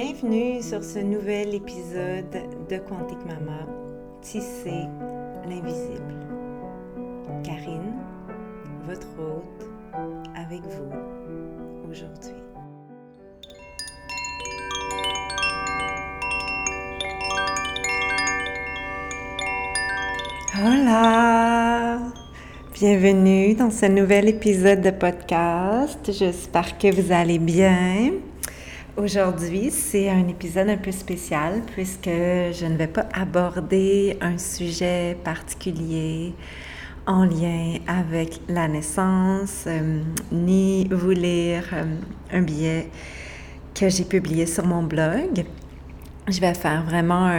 Bienvenue sur ce nouvel épisode de Quantique Mama, Tisser l'invisible. Karine, votre hôte, avec vous aujourd'hui. Hola! Bienvenue dans ce nouvel épisode de podcast. J'espère que vous allez bien. Aujourd'hui, c'est un épisode un peu spécial puisque je ne vais pas aborder un sujet particulier en lien avec la naissance, euh, ni vous lire euh, un billet que j'ai publié sur mon blog. Je vais faire vraiment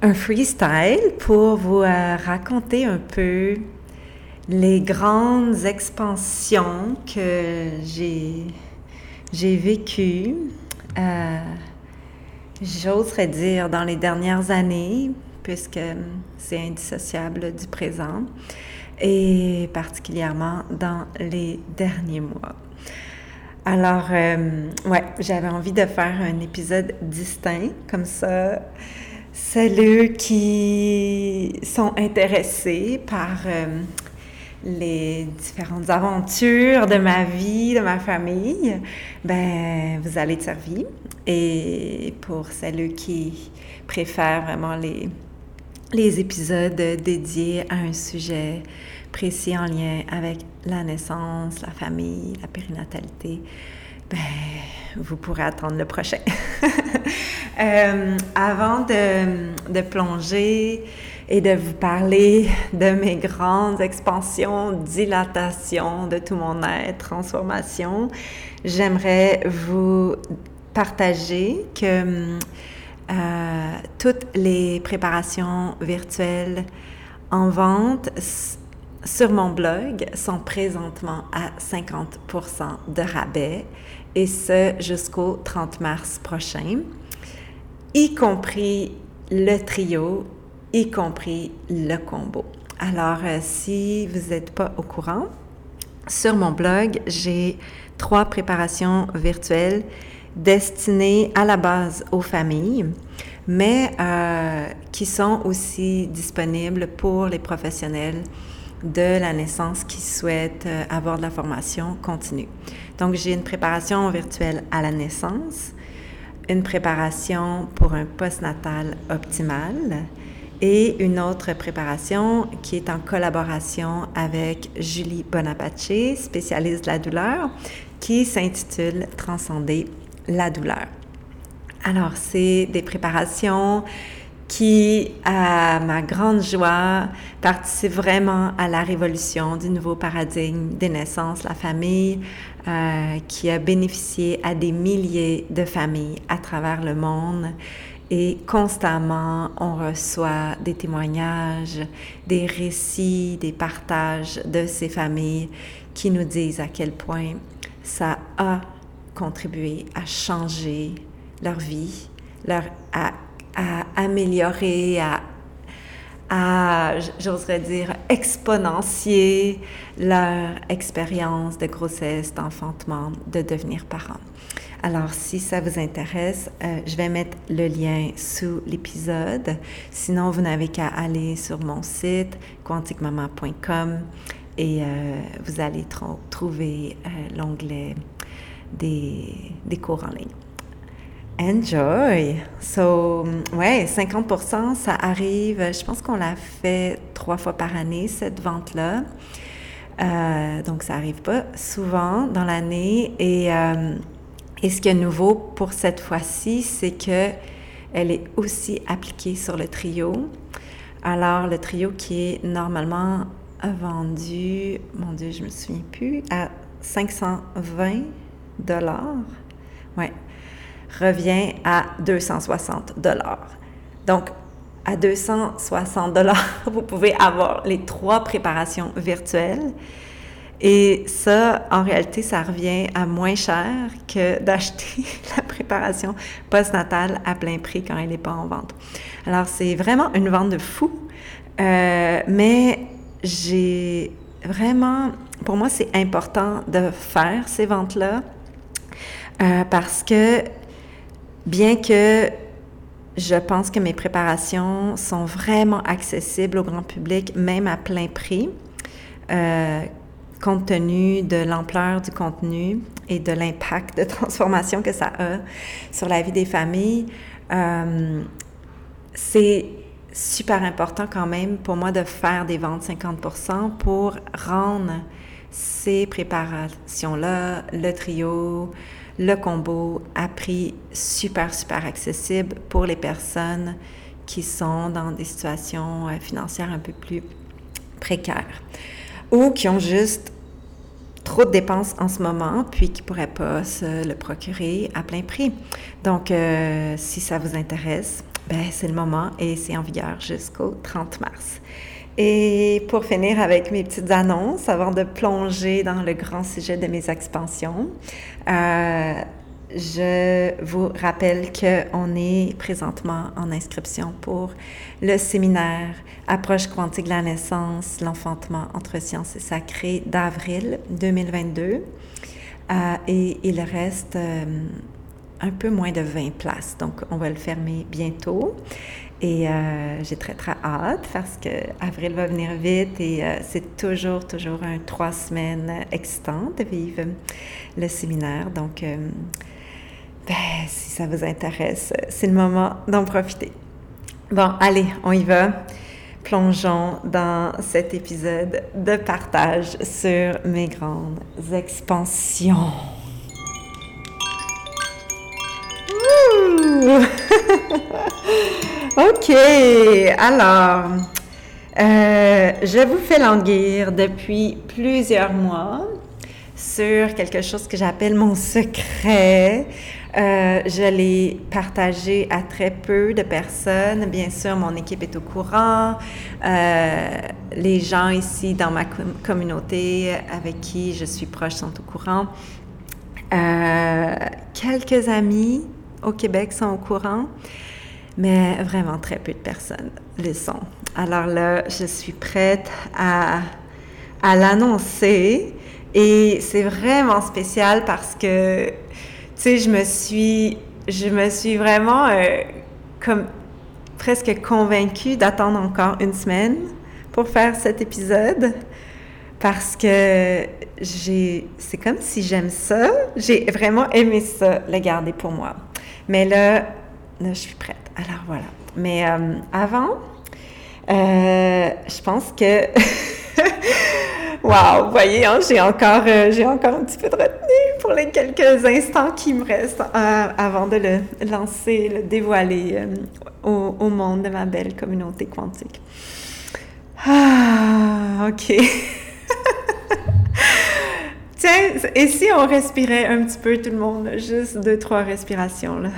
un, freestyle pour vous euh, raconter un peu les grandes expansions que j'ai j'ai vécu, euh, j'oserais dire, dans les dernières années, puisque c'est indissociable du présent, et particulièrement dans les derniers mois. Alors, euh, ouais, j'avais envie de faire un épisode distinct, comme ça, celles qui sont intéressés par euh, les différentes aventures de ma vie, de ma famille, ben vous allez être servi. Et pour celles qui préfèrent vraiment les, les épisodes dédiés à un sujet précis en lien avec la naissance, la famille, la périnatalité, ben, vous pourrez attendre le prochain. euh, avant de, de plonger et de vous parler de mes grandes expansions, dilatations de tout mon être, transformation, j'aimerais vous partager que euh, toutes les préparations virtuelles en vente sur mon blog sont présentement à 50% de rabais et ce jusqu'au 30 mars prochain, y compris le trio y compris le combo. Alors, euh, si vous n'êtes pas au courant, sur mon blog, j'ai trois préparations virtuelles destinées à la base aux familles, mais euh, qui sont aussi disponibles pour les professionnels de la naissance qui souhaitent euh, avoir de la formation continue. Donc, j'ai une préparation virtuelle à la naissance, une préparation pour un postnatal optimal, et une autre préparation qui est en collaboration avec Julie Bonapace, spécialiste de la douleur, qui s'intitule Transcender la douleur. Alors, c'est des préparations qui, à ma grande joie, participent vraiment à la révolution du nouveau paradigme des naissances, la famille, euh, qui a bénéficié à des milliers de familles à travers le monde et constamment, on reçoit des témoignages, des récits, des partages de ces familles qui nous disent à quel point ça a contribué à changer leur vie, leur, à, améliorer, à, à j'oserais dire, exponencier leur expérience de grossesse, d'enfantement, de devenir parent. Alors, si ça vous intéresse, euh, je vais mettre le lien sous l'épisode. Sinon, vous n'avez qu'à aller sur mon site quanticmama.com et euh, vous allez trouver euh, l'onglet des, des cours en ligne. Enjoy! So, ouais, 50% ça arrive, je pense qu'on l'a fait trois fois par année, cette vente-là. donc, ça n'arrive pas souvent dans l'année. Et et ce qui est nouveau pour cette fois-ci, c'est que elle est aussi appliquée sur le trio. Alors, le trio qui est normalement vendu, mon Dieu, je me souviens plus, à 520 dollars, revient à 260 dollars. Donc, à 260 dollars, vous pouvez avoir les trois préparations virtuelles et ça, en réalité, ça revient à moins cher que d'acheter la préparation postnatale à plein prix quand elle n'est pas en vente. Alors, c'est vraiment une vente de fou, euh, mais j'ai vraiment, pour moi, c'est important de faire ces ventes-là euh, parce que bien que je pense que mes préparations sont vraiment accessibles au grand public, même à plein prix, euh, compte tenu de l'ampleur du contenu et de l'impact de transformation que ça a sur la vie des familles. Euh, c'est super important quand même pour moi de faire des ventes 50% pour rendre ces préparations-là, le trio, le combo à prix super, super accessible pour les personnes qui sont dans des situations euh, financières un peu plus précaires ou qui ont juste trop de dépenses en ce moment, puis qui ne pourraient pas se le procurer à plein prix. Donc, euh, si ça vous intéresse, ben, c'est le moment et c'est en vigueur jusqu'au 30 mars. Et pour finir avec mes petites annonces, avant de plonger dans le grand sujet de mes expansions, euh, je vous rappelle qu'on est présentement en inscription pour le séminaire Approche quantique de la naissance, l'enfantement entre sciences et sacré d'avril 2022. Euh, et il reste euh, un peu moins de 20 places, donc on va le fermer bientôt. Et euh, j'ai très, très hâte parce que avril va venir vite et c'est toujours, toujours un trois semaines excitant de vivre le séminaire. Donc, ben, si ça vous intéresse, c'est le moment d'en profiter. Bon, allez, on y va. Plongeons dans cet épisode de partage sur mes grandes expansions. OK. Alors, euh, je vous fais languir depuis plusieurs mois sur quelque chose que j'appelle mon secret. Euh, je l'ai partagé à très peu de personnes. Bien sûr, mon équipe est au courant. Euh, les gens ici dans ma communauté avec qui je suis proche sont au courant. quelques amis au Québec sont au courant mais vraiment très peu de personnes le sont. Alors là, je suis prête à, l'annoncer et c'est vraiment spécial parce que, sais, je me suis, je me suis vraiment euh, comme presque convaincue d'attendre encore une semaine pour faire cet épisode parce que j'ai, c'est comme si j'aime ça, j'ai vraiment aimé ça, le garder pour moi. Mais là, là je suis prête. Alors voilà. Mais euh, avant, euh, je pense que. Wow, vous voyez, hein, j'ai encore, euh, j'ai encore un petit peu de retenue pour les quelques instants qui me restent avant de le lancer, le dévoiler au, au, monde de ma belle communauté quantique. Ah, ok. Tiens, et si on respirait un petit peu tout le monde, juste deux, trois respirations là?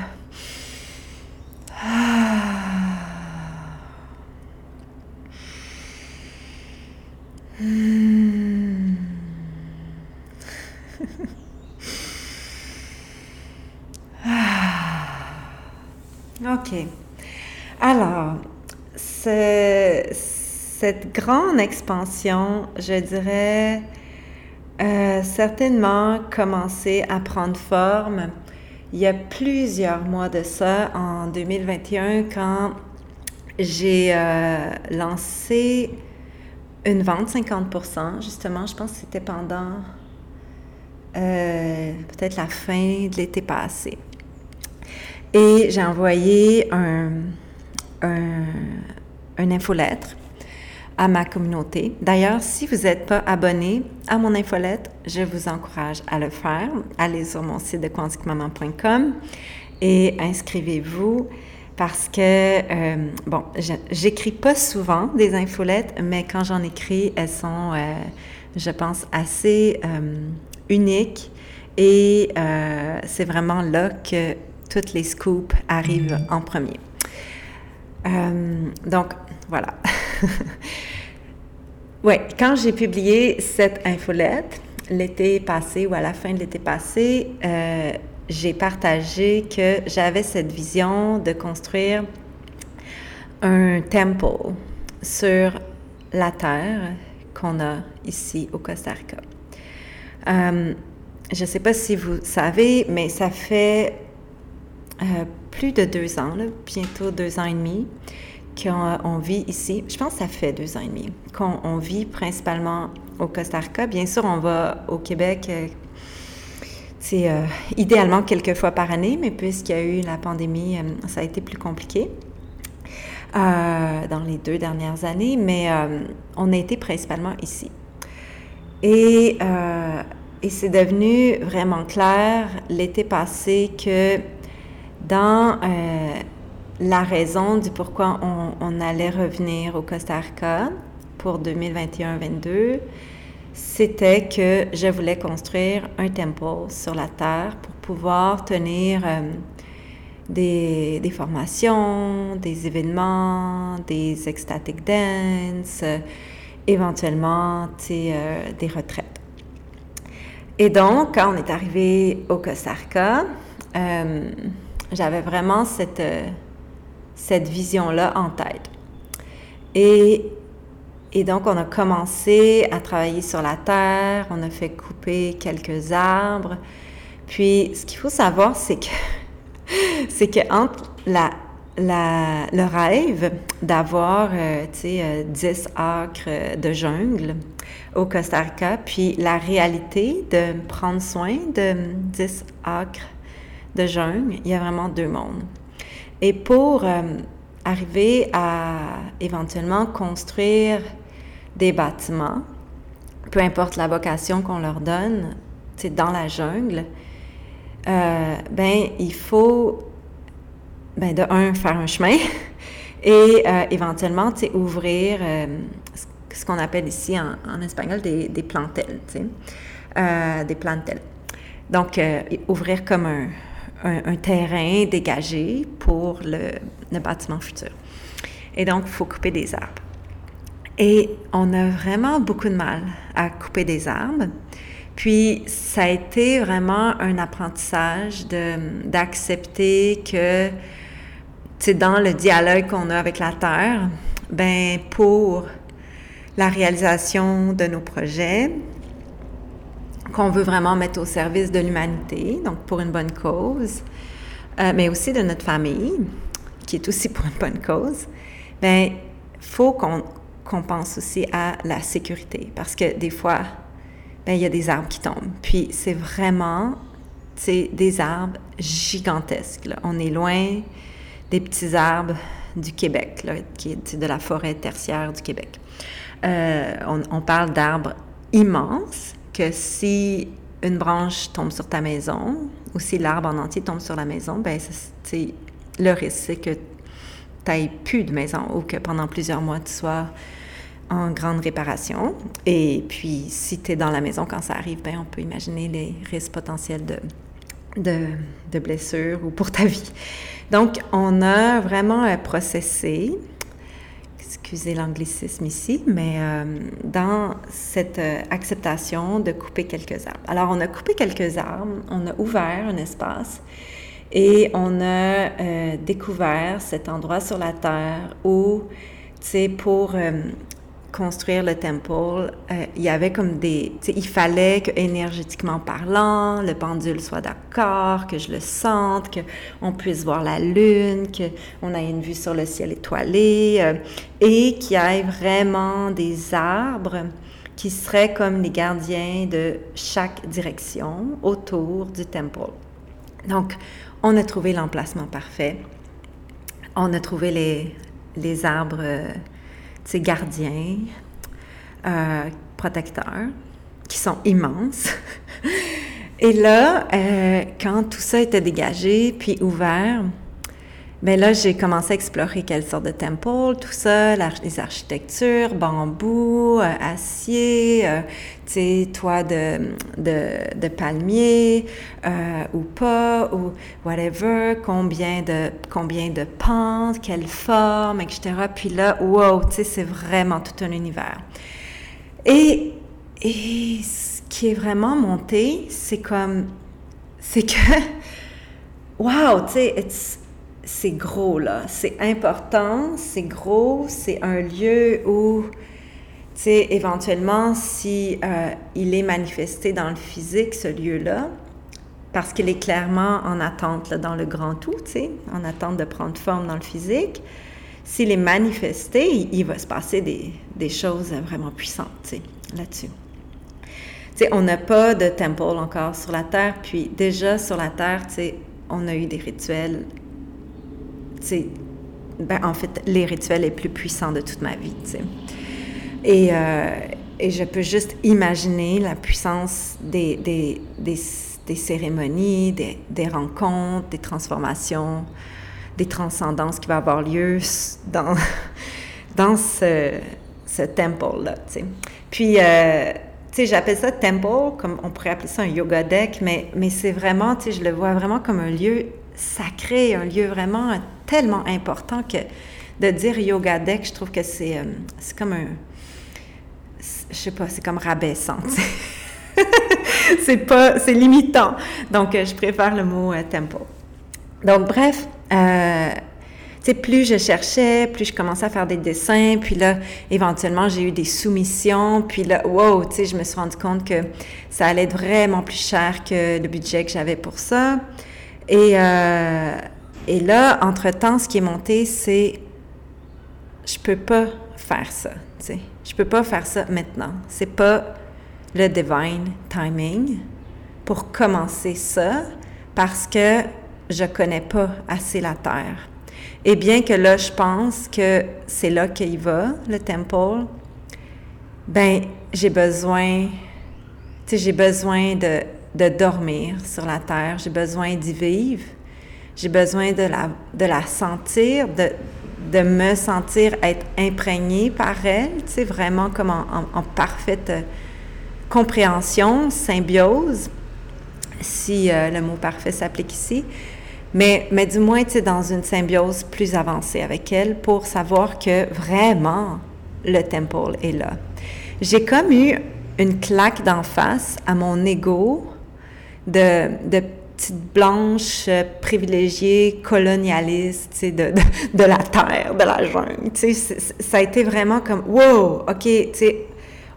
OK. Alors, cette grande expansion, je dirais, euh, certainement commencé à prendre forme. Il y a plusieurs mois de ça, en 2021, quand j'ai euh, lancé une vente 50% justement, je pense que c'était pendant euh, peut-être la fin de l'été passé. Et j'ai envoyé un, un, un infolettre à ma communauté. D'ailleurs, si vous n'êtes pas abonné à mon infolette, je vous encourage à le faire. Allez sur mon site de quantiquemaman.com et inscrivez-vous parce que, euh, bon, j'écris pas souvent des infolettes, mais quand j'en écris, elles sont, euh, je pense, assez euh, uniques et c'est vraiment là que toutes les scoops arrivent en premier. donc, voilà. oui, quand j'ai publié cette infolette, l'été passé ou à la fin de l'été passé, j'ai partagé que j'avais cette vision de construire un temple sur la terre qu'on a ici au Costa Rica. Euh, je ne sais pas si vous savez, mais ça fait plus de deux ans, bientôt deux ans et demi, qu'on vit ici. Je pense que ça fait deux ans et demi qu'on vit principalement au Costa Rica. Bien sûr, on va au Québec c'est euh, idéalement quelques fois par année, mais puisqu'il y a eu la pandémie, euh, ça a été plus compliqué euh, dans les deux dernières années, mais on a été principalement ici. Et, c'est devenu vraiment clair l'été passé que dans la raison du pourquoi on, on allait revenir au Costa Rica pour 2021-22, c'était que je voulais construire un temple sur la terre pour pouvoir tenir euh, des, formations, des événements, des ecstatic dance, euh, éventuellement euh, des retraites. Et donc, quand on est arrivé au Costa Rica, j'avais vraiment cette, cette vision-là en tête. Et et donc, on a commencé à travailler sur la terre, on a fait couper quelques arbres. Puis, ce qu'il faut savoir, c'est que, c'est que entre le rêve d'avoir, euh, tu sais, 10 euh, acres de jungle au Costa Rica, puis la réalité de prendre soin de 10 acres de jungle, il y a vraiment deux mondes. Et pour euh, arriver à éventuellement construire des bâtiments, peu importe la vocation qu'on leur donne, c'est dans la jungle, euh, ben il faut, ben de un, faire un chemin et euh, éventuellement, tu ouvrir euh, ce qu'on appelle ici en, espagnol des, des plantelles, des plantelles. Donc, ouvrir comme un, un, terrain dégagé pour le, le bâtiment futur. Et donc, il faut couper des arbres. Et on a vraiment beaucoup de mal à couper des arbres. Puis ça a été vraiment un apprentissage d'accepter que, c'est dans le dialogue qu'on a avec la Terre, ben pour la réalisation de nos projets, qu'on veut vraiment mettre au service de l'humanité, donc pour une bonne cause, euh, mais aussi de notre famille, qui est aussi pour une bonne cause, ben faut qu'on qu'on pense aussi à la sécurité parce que des fois, ben, il y a des arbres qui tombent. Puis c'est vraiment des arbres gigantesques. On est loin des petits arbres du Québec, là, qui de la forêt tertiaire du Québec. Euh, on, parle d'arbres immenses que si une branche tombe sur ta maison ou si l'arbre en entier tombe sur la maison, ben le risque, c'est que tu n'aies plus de maison ou que pendant plusieurs mois, tu sois en grande réparation. Et puis, si tu es dans la maison quand ça arrive, ben, on peut imaginer les risques potentiels de, de, blessures ou pour ta vie. Donc, on a vraiment processé, excusez l'anglicisme ici, mais euh, dans cette euh, acceptation de couper quelques arbres. Alors, on a coupé quelques arbres, on a ouvert un espace et on a euh, découvert cet endroit sur la Terre où, tu sais, pour construire le temple, euh, il y avait comme des... Il fallait que, énergétiquement parlant, le pendule soit d'accord, que je le sente, qu'on puisse voir la lune, qu'on ait une vue sur le ciel étoilé, euh, et qu'il y ait vraiment des arbres qui seraient comme les gardiens de chaque direction autour du temple. Donc, on a trouvé l'emplacement parfait. On a trouvé les, les arbres ces gardiens, euh, protecteurs, qui sont immenses. Et là, euh, quand tout ça était dégagé puis ouvert, ben là, j'ai commencé à explorer quelle sorte de temple, tout ça, les architectures, bambou, euh, acier, sais, toit de, palmier euh, ou pas, ou whatever, combien de, combien de pentes, quelle forme, etc. Puis là, wow, tu sais, c'est vraiment tout un univers. Et, et ce qui est vraiment monté, c'est comme, c'est que, wow, tu sais, c'est gros, là. C'est important, c'est gros, c'est un lieu où, sais, éventuellement, si euh, il est manifesté dans le physique, ce lieu-là, parce qu'il est clairement en attente dans le grand tout, en attente de prendre forme dans le physique. S'il est manifesté, il, va se passer des, des choses vraiment puissantes, là-dessus. On n'a pas de temple encore sur la Terre, puis déjà sur la Terre, on a eu des rituels, ben, en fait, les rituels les plus puissants de toute ma vie, tu sais. Et, euh, et je peux juste imaginer la puissance des, des, des, des cérémonies, des, des, rencontres, des transformations, des transcendances qui vont avoir lieu dans, dans ce, ce temple-là. Puis, euh, tu sais, j'appelle ça temple, comme on pourrait appeler ça un yoga deck, mais, mais c'est vraiment, tu sais, je le vois vraiment comme un lieu sacré, un lieu vraiment tellement important que de dire yoga deck, je trouve que c'est euh, comme un. Je sais pas, c'est comme rabaissant. c'est pas. C'est limitant. Donc, euh, je préfère le mot euh, temple. Donc, bref. sais, plus je cherchais, plus je commençais à faire des dessins, puis là, éventuellement, j'ai eu des soumissions, puis là, wow, tu je me suis rendu compte que ça allait être vraiment plus cher que le budget que j'avais pour ça. Et, euh, là, entre-temps, ce qui est monté, c'est je peux pas faire ça. Je peux pas faire ça maintenant. C'est pas le divine timing pour commencer ça parce que je connais pas assez la terre. Et bien que là, je pense que c'est là qu'il va, le temple, ben j'ai besoin, tu sais, j'ai besoin de de dormir sur la terre, j'ai besoin d'y vivre, j'ai besoin de la, de la sentir, de, de me sentir être imprégnée par elle, tu sais, vraiment comme en, parfaite euh, compréhension, symbiose, si euh, le mot parfait s'applique ici, mais, mais du moins, tu sais, dans une symbiose plus avancée avec elle pour savoir que vraiment le temple est là. J'ai comme eu une claque d'en face à mon ego de, de petites blanches euh, privilégiées, colonialistes, de, de, la terre, de la jungle. Ça a été vraiment comme, wow, OK,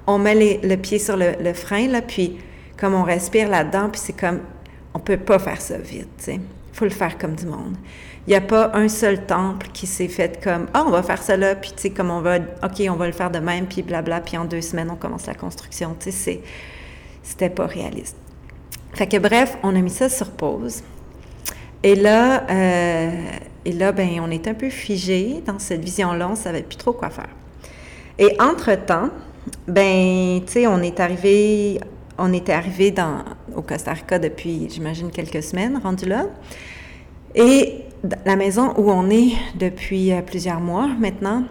on met le pied sur le, le, frein, là, puis comme on respire là-dedans, puis c'est comme, on peut pas faire ça vite, il faut le faire comme du monde. Il n'y a pas un seul temple qui s'est fait comme, ah, on va faire ça là, puis tu sais, comme on va, OK, on va le faire de même, puis blabla, puis en deux semaines, on commence la construction. Tu sais, c'était pas réaliste. Fait que bref, on a mis ça sur pause. Et là, euh, et là, ben, on est un peu figé dans cette vision-là, on ne savait plus trop quoi faire. Et entre-temps, ben, tu sais, on est arrivé, on était arrivé dans, au Costa Rica depuis, j'imagine, quelques semaines, rendu là. Et la maison où on est depuis euh, plusieurs mois maintenant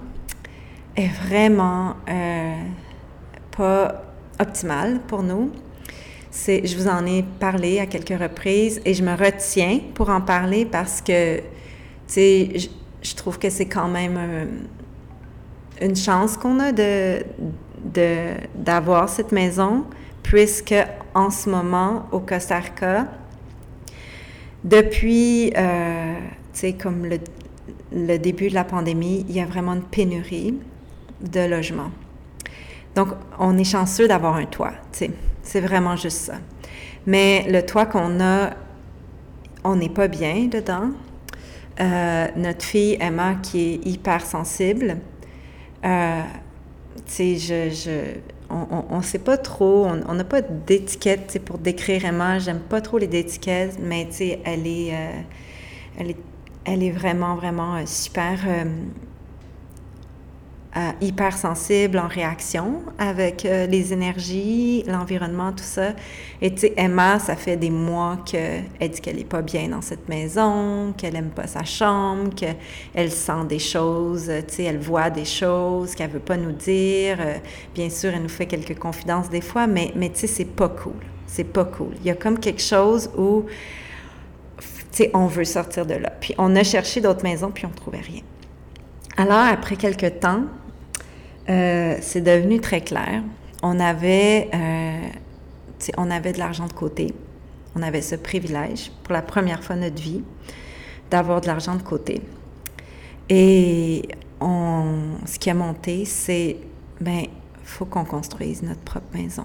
est vraiment euh, pas optimale pour nous je vous en ai parlé à quelques reprises et je me retiens pour en parler parce que, tu sais, je, trouve que c'est quand même euh, une chance qu'on a de, d'avoir cette maison, puisque en ce moment, au Costa Rica, depuis, euh, tu sais, comme le, le début de la pandémie, il y a vraiment une pénurie de logements. Donc, on est chanceux d'avoir un toit, tu sais. C'est vraiment juste ça. Mais le toit qu'on a, on n'est pas bien dedans. Euh, notre fille Emma, qui est hyper sensible, euh, tu sais, je, je, on ne sait pas trop, on n'a pas d'étiquette pour décrire Emma. J'aime pas trop les étiquettes, mais tu sais, elle euh, elle est, elle est vraiment, vraiment super euh, hypersensible en réaction avec euh, les énergies, l'environnement, tout ça. Et tu sais, Emma, ça fait des mois qu'elle dit qu'elle n'est pas bien dans cette maison, qu'elle n'aime pas sa chambre, qu'elle sent des choses, tu sais, elle voit des choses qu'elle veut pas nous dire. Euh, bien sûr, elle nous fait quelques confidences des fois, mais, mais tu sais, c'est pas cool. C'est pas cool. Il y a comme quelque chose où, tu sais, on veut sortir de là. Puis on a cherché d'autres maisons, puis on ne trouvait rien. Alors, après quelques temps, euh, c'est devenu très clair. On avait, euh, on avait de l'argent de côté. On avait ce privilège pour la première fois de notre vie d'avoir de l'argent de côté. Et ce qui a monté, c'est, ben, faut qu'on construise notre propre maison.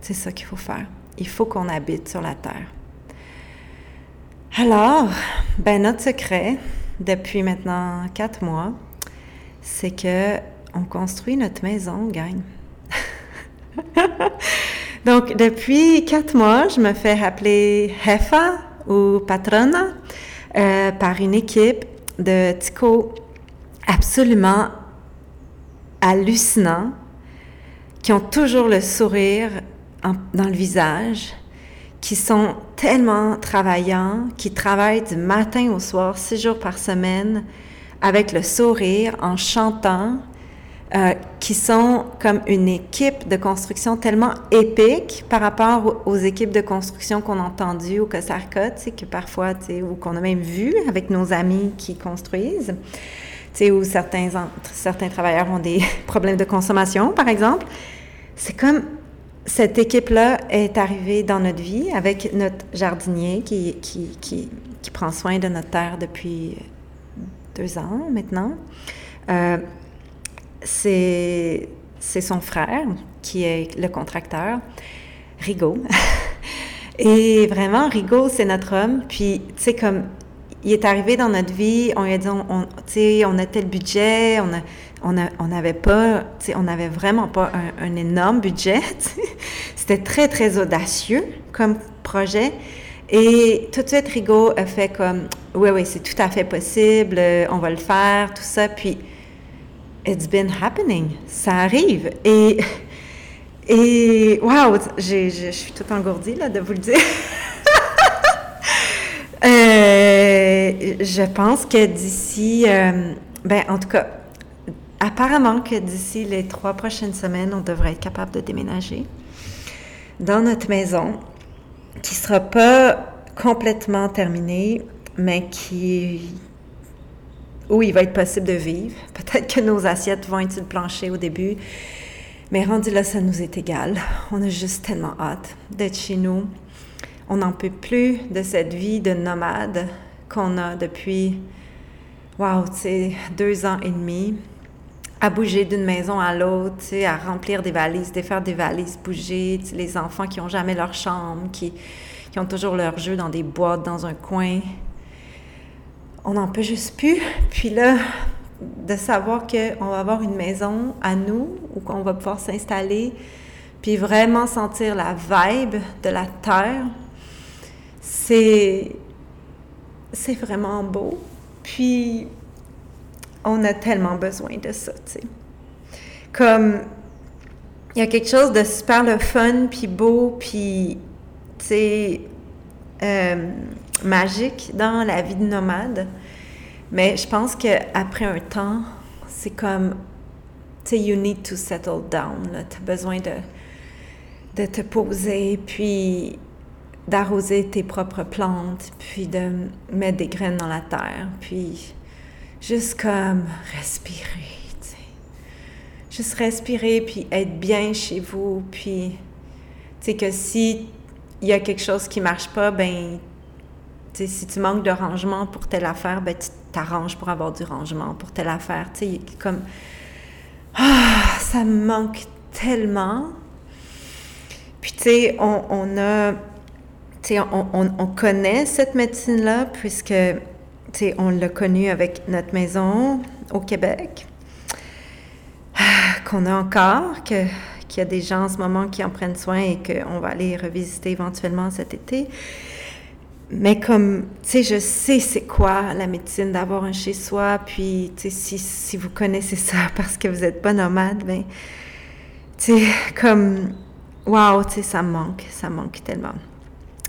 C'est ça qu'il faut faire. Il faut qu'on habite sur la terre. Alors, ben notre secret depuis maintenant quatre mois, c'est que on construit notre maison, gang. Donc, depuis quatre mois, je me fais appeler Hefa ou Patrona euh, par une équipe de Tico absolument hallucinant, qui ont toujours le sourire dans le visage, qui sont tellement travaillants, qui travaillent du matin au soir, six jours par semaine, avec le sourire, en chantant, euh, qui sont comme une équipe de construction tellement épique par rapport aux, équipes de construction qu'on a entendues au Cosarca, tu sais, que parfois, tu sais, ou qu'on a même vu avec nos amis qui construisent, tu sais, où certains, travailleurs ont des problèmes de consommation, par exemple. C'est comme cette équipe-là est arrivée dans notre vie avec notre jardinier qui, qui, qui, qui, prend soin de notre terre depuis deux ans maintenant. Euh, c'est son frère qui est le contracteur, Rigaud. Et vraiment, Rigaud, c'est notre homme. Puis, tu sais, comme il est arrivé dans notre vie, on lui a dit, on, on, on a tel budget, on a on n'avait pas, on n'avait vraiment pas un, énorme budget. C'était très, très audacieux comme projet. Et tout de suite, Rigaud a fait comme, oui, oui, c'est tout à fait possible, euh, on va le faire, tout ça. Puis, it's been happening. Ça arrive. Et, et wow, je suis tout engourdie, là, de vous le dire. Euh, je pense que d'ici, euh, ben, en tout cas, apparemment que d'ici les trois prochaines semaines, on devrait être capable de déménager dans notre maison qui ne sera pas complètement terminée, mais qui où il va être possible de vivre. Peut-être que nos assiettes vont être sur le plancher au début, mais rendu là, ça nous est égal. On a juste tellement hâte d'être chez nous. On n'en peut plus de cette vie de nomade qu'on a depuis, wow, tu sais, deux ans et demi à bouger d'une maison à l'autre, à remplir des valises, défaire des valises, bouger, les enfants qui n'ont jamais leur chambre, qui, qui ont toujours leur jeu dans des boîtes, dans un coin. On n'en peut juste plus. Puis là, de savoir qu'on va avoir une maison à nous, où qu'on va pouvoir s'installer, puis vraiment sentir la vibe de la terre, c'est, vraiment beau. Puis on a tellement besoin de ça, tu sais. Comme, il y a quelque chose de super le fun, puis beau, puis, tu euh, magique dans la vie de nomade. Mais je pense qu'après un temps, c'est comme, tu sais, you need to settle down. Tu as besoin de, de te poser, puis d'arroser tes propres plantes, puis de mettre des graines dans la terre, puis juste comme respirer, tu sais. Juste respirer, puis être bien chez vous, puis, tu sais, que si il y a quelque chose qui marche pas, ben, tu sais, si tu manques de rangement pour telle affaire, ben, tu t'arranges pour avoir du rangement pour telle affaire, tu sais, comme, ah, ça me manque tellement. Puis, tu sais, on, on a, tu sais, on, on, on connaît cette médecine-là, puisque on l'a connu avec notre maison au Québec, qu'on a encore, qu'il y a des gens en ce moment qui en prennent soin et qu'on va aller revisiter éventuellement cet été. Mais comme, tu sais, je sais c'est quoi la médecine d'avoir un chez-soi, puis, tu sais, si, si, vous connaissez ça parce que vous n'êtes pas nomade, ben, tu sais, comme, waouh, tu sais, ça me manque, ça me manque tellement.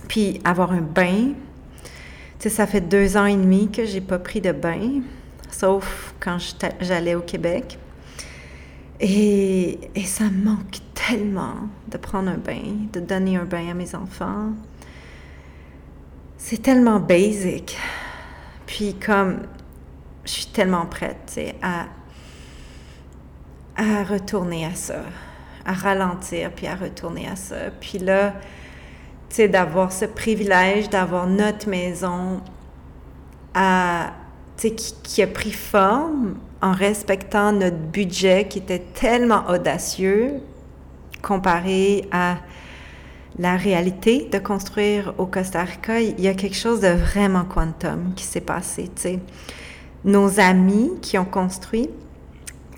Puis, avoir un bain, sais, ça fait deux ans et demi que j'ai pas pris de bain, sauf quand j'allais au Québec. Et, et, ça me manque tellement de prendre un bain, de donner un bain à mes enfants. C'est tellement basic. Puis comme je suis tellement prête à, retourner à ça, à ralentir, puis à retourner à ça. Puis là, sais, d'avoir ce privilège d'avoir notre maison qui a pris forme en respectant notre budget qui était tellement audacieux comparé à la réalité de construire au Costa Rica, il y a quelque chose de vraiment quantum qui s'est passé. Nos amis qui ont construit,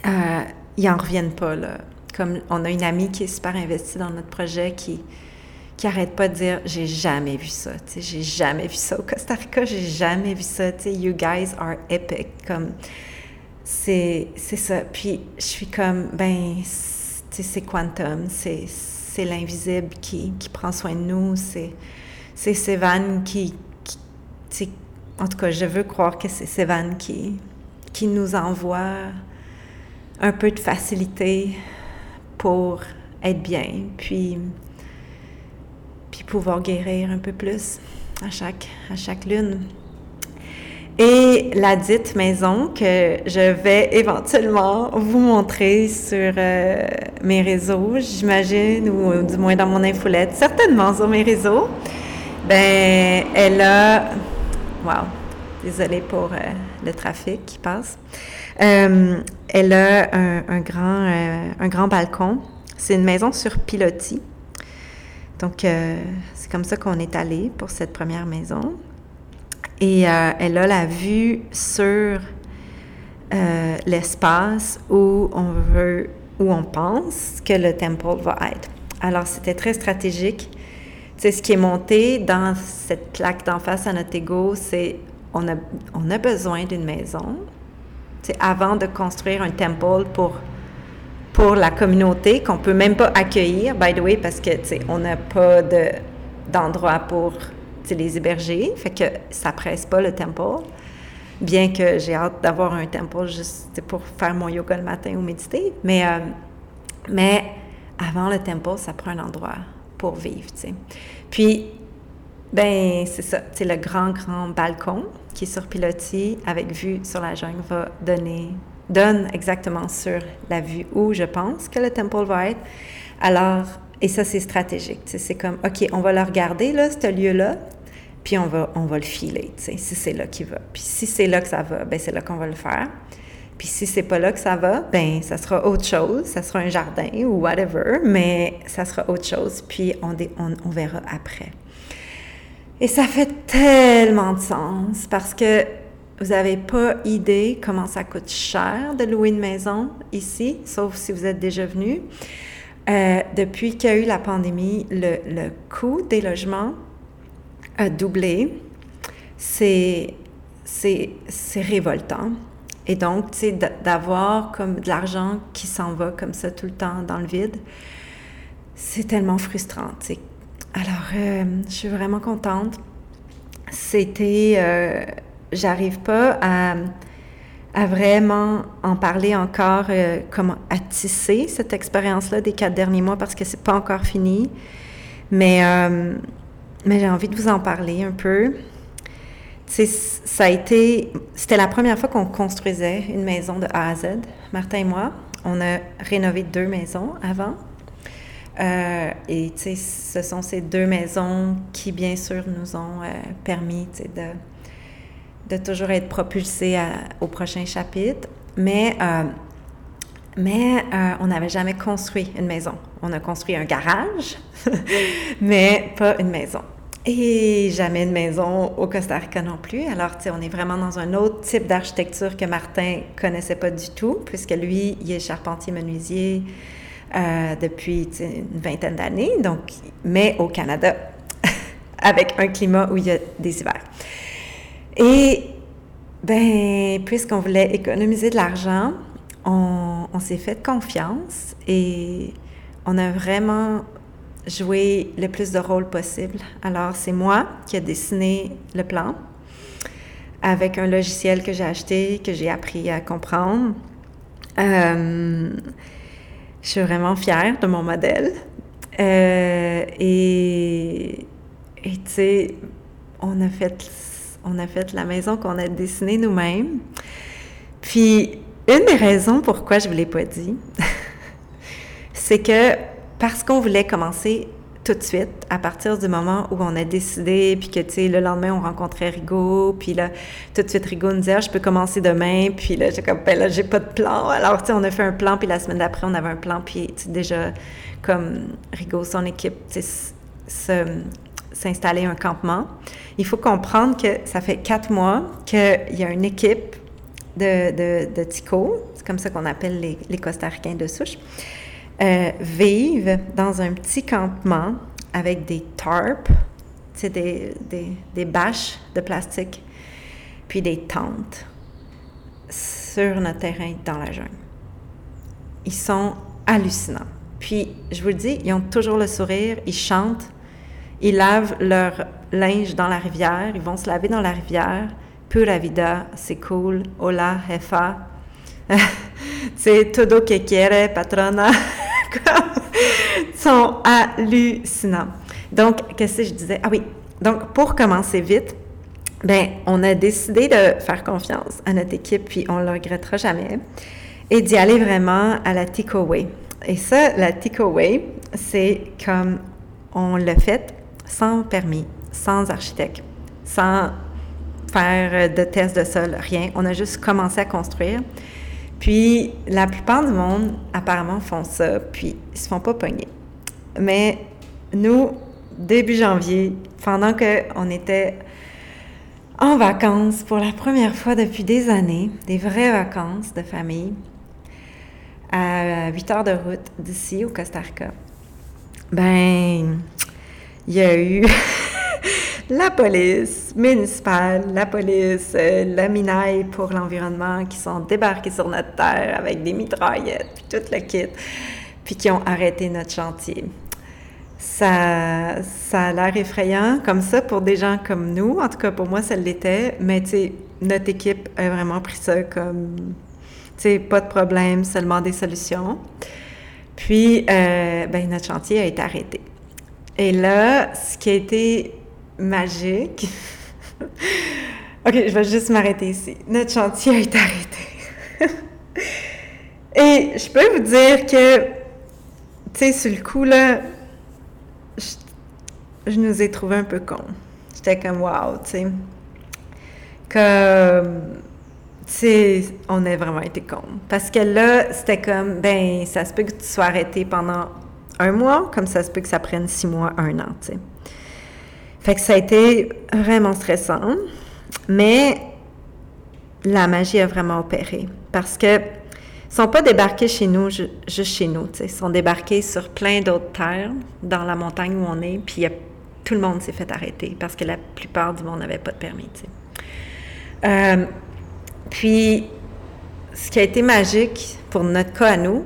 euh, ils n'en reviennent pas. Là. Comme on a une amie qui est super investie dans notre projet, qui qui arrête pas de dire j'ai jamais vu ça, tu j'ai jamais vu ça au Costa Rica, j'ai jamais vu ça, tu you guys are epic, comme c'est c'est ça. Puis je suis comme ben c'est quantum, c'est c'est l'invisible qui, qui prend soin de nous, c'est c'est Sévan qui, en tout cas, je veux croire que c'est Sévan qui qui nous envoie un peu de facilité pour être bien, puis puis pouvoir guérir un peu plus à chaque, à chaque lune. Et la dite maison que je vais éventuellement vous montrer sur euh, mes réseaux, j'imagine, ou du moins dans mon infolette, certainement sur mes réseaux, ben elle a... Wow, désolée pour euh, le trafic qui passe. Euh, elle a un, un grand, un grand balcon. C'est une maison sur pilotis. Donc, euh, c'est comme ça qu'on est allé pour cette première maison. Et euh, elle a la vue sur euh, l'espace où on veut, où on pense que le temple va être. Alors, c'était très stratégique. C'est ce qui est monté dans cette plaque d'en face à notre ego, c'est on a, on a besoin d'une maison. C'est avant de construire un temple pour pour la communauté qu'on peut même pas accueillir, by the way, parce que, on n'a pas de, d'endroit pour les héberger, fait que ça presse pas le temple. Bien que j'ai hâte d'avoir un temple juste pour faire mon yoga le matin ou méditer, mais, euh, mais avant le temple, ça prend un endroit pour vivre, tu sais. Puis, ben c'est ça, c'est le grand, grand balcon qui est sur pilotis avec vue sur la jungle va donner donne exactement sur la vue où je pense que le temple va être. Alors, et ça, c'est stratégique. C'est comme, OK, on va le regarder, là, ce lieu-là, puis on va, on va le filer, si c'est là qu'il va. Puis si c'est là que ça va, ben c'est là qu'on va le faire. Puis si c'est pas là que ça va, ben ça sera autre chose, ça sera un jardin ou whatever, mais ça sera autre chose, puis on, on, on verra après. Et ça fait tellement de sens parce que vous n'avez pas idée comment ça coûte cher de louer une maison ici, sauf si vous êtes déjà venu. Euh, depuis qu'il y a eu la pandémie, le, le coût des logements a doublé. C'est, révoltant. Et donc, tu sais, d'avoir comme de l'argent qui s'en va comme ça tout le temps dans le vide, c'est tellement frustrant. Alors, euh, je suis vraiment contente. C'était... Euh, j'arrive pas à, à, vraiment en parler encore, euh, comment à tisser cette expérience-là des quatre derniers mois parce que c'est pas encore fini. Mais, euh, mais j'ai envie de vous en parler un peu. c'était la première fois qu'on construisait une maison de A à Z, Martin et moi. On a rénové deux maisons avant. Euh, et ce sont ces deux maisons qui, bien sûr, nous ont euh, permis de, toujours être propulsé au prochain chapitre. Mais, mais euh, on n'avait jamais construit une maison. On a construit un garage, mais pas une maison. Et jamais une maison au Costa Rica non plus. Alors, tu sais, on est vraiment dans un autre type d'architecture que Martin connaissait pas du tout, puisque lui, il est charpentier menuisier euh, depuis une vingtaine d'années, donc, mais au Canada, avec un climat où il y a des hivers. Et, ben, puisqu'on voulait économiser de l'argent, on, s'est fait confiance et on a vraiment joué le plus de rôles possible. Alors, c'est moi qui ai dessiné le plan avec un logiciel que j'ai acheté, que j'ai appris à comprendre. Euh, je suis vraiment fière de mon modèle. Euh, et, et tu sais, on a fait on a fait la maison qu'on a dessinée nous-mêmes. Puis, une des raisons pourquoi je ne vous l'ai pas dit, c'est que parce qu'on voulait commencer tout de suite, à partir du moment où on a décidé, puis que, tu sais, le lendemain, on rencontrait Rigaud, puis là, tout de suite, Rigaud nous disait, ah, je peux commencer demain, puis là, j'ai comme, ben là, j'ai pas de plan. Alors, tu sais, on a fait un plan, puis la semaine d'après, on avait un plan, puis, tu sais, déjà, comme Rigaud, son équipe, tu sais, s'installer un campement. Il faut comprendre que ça fait quatre mois qu'il y a une équipe de, de, de TICO, c'est comme ça qu'on appelle les, les Costaricains de souche, euh, vivent dans un petit campement avec des tarps, des, des, des bâches de plastique, puis des tentes sur notre terrain dans la jungle. Ils sont hallucinants. Puis, je vous le dis, ils ont toujours le sourire, ils chantent, ils lavent leur linge dans la rivière, ils vont se laver dans la rivière. Pura vida, c'est cool. Hola, jefa. c'est todo que quiere, patrona. Sont hallucinants. Donc, qu'est-ce que je disais? Ah oui, donc pour commencer vite, ben, on a décidé de faire confiance à notre équipe, puis on ne le regrettera jamais, et d'y aller vraiment à la Tico Way. Et ça, la Tico Way, c'est comme on l'a fait sans permis, sans architecte, sans faire de tests de sol, rien. On a juste commencé à construire. Puis la plupart du monde, apparemment, font ça, puis ils se font pas pogner. Mais nous, début janvier, pendant qu'on était en vacances pour la première fois depuis des années, des vraies vacances de famille, à 8 heures de route d'ici au Costa Rica, ben, il y a eu la police municipale, la police, euh, la minaille pour l'environnement qui sont débarqués sur notre terre avec des mitraillettes, puis tout le kit, puis qui ont arrêté notre chantier ça, ça a l'air effrayant comme ça pour des gens comme nous. En tout cas, pour moi, ça l'était. Mais tu sais, notre équipe a vraiment pris ça comme, tu sais, pas de problème, seulement des solutions. Puis, euh, ben, notre chantier a été arrêté. Et là, ce qui a été magique, OK, je vais juste m'arrêter ici. Notre chantier été arrêté. Et je peux vous dire que, tu sais, sur le coup, là, je, nous ai trouvé un peu cons. J'étais comme, wow, tu sais. Comme, tu sais, on a vraiment été cons. Parce que là, c'était comme, ben, ça se peut que tu sois arrêté pendant un mois, comme ça se peut que ça prenne six mois, un an, tu sais. Fait que ça a été vraiment stressant, mais la magie a vraiment opéré. Parce que ne sont pas débarqués chez nous, juste chez nous. Ils sont débarqués sur plein d'autres terres, dans la montagne où on est, puis tout le monde s'est fait arrêter parce que la plupart du monde n'avait pas de permis. Euh, puis, ce qui a été magique pour notre cas à nous,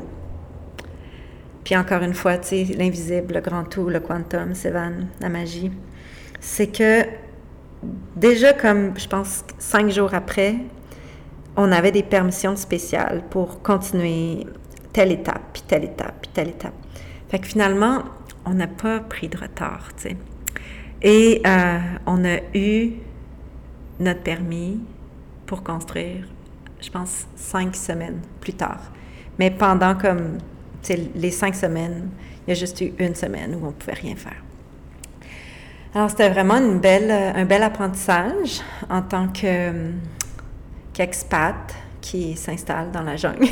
puis encore une fois, l'invisible, le grand tout, le quantum, Sévan, la magie, c'est que déjà comme, je pense, cinq jours après, on avait des permissions spéciales pour continuer telle étape, puis telle étape, puis telle étape. Fait que finalement, on n'a pas pris de retard, tu sais. Et euh, on a eu notre permis pour construire, je pense, cinq semaines plus tard. Mais pendant comme les cinq semaines, il y a juste eu une semaine où on pouvait rien faire. Alors, c'était vraiment une belle, un bel apprentissage en tant que qu'expat qui s'installe dans la jungle.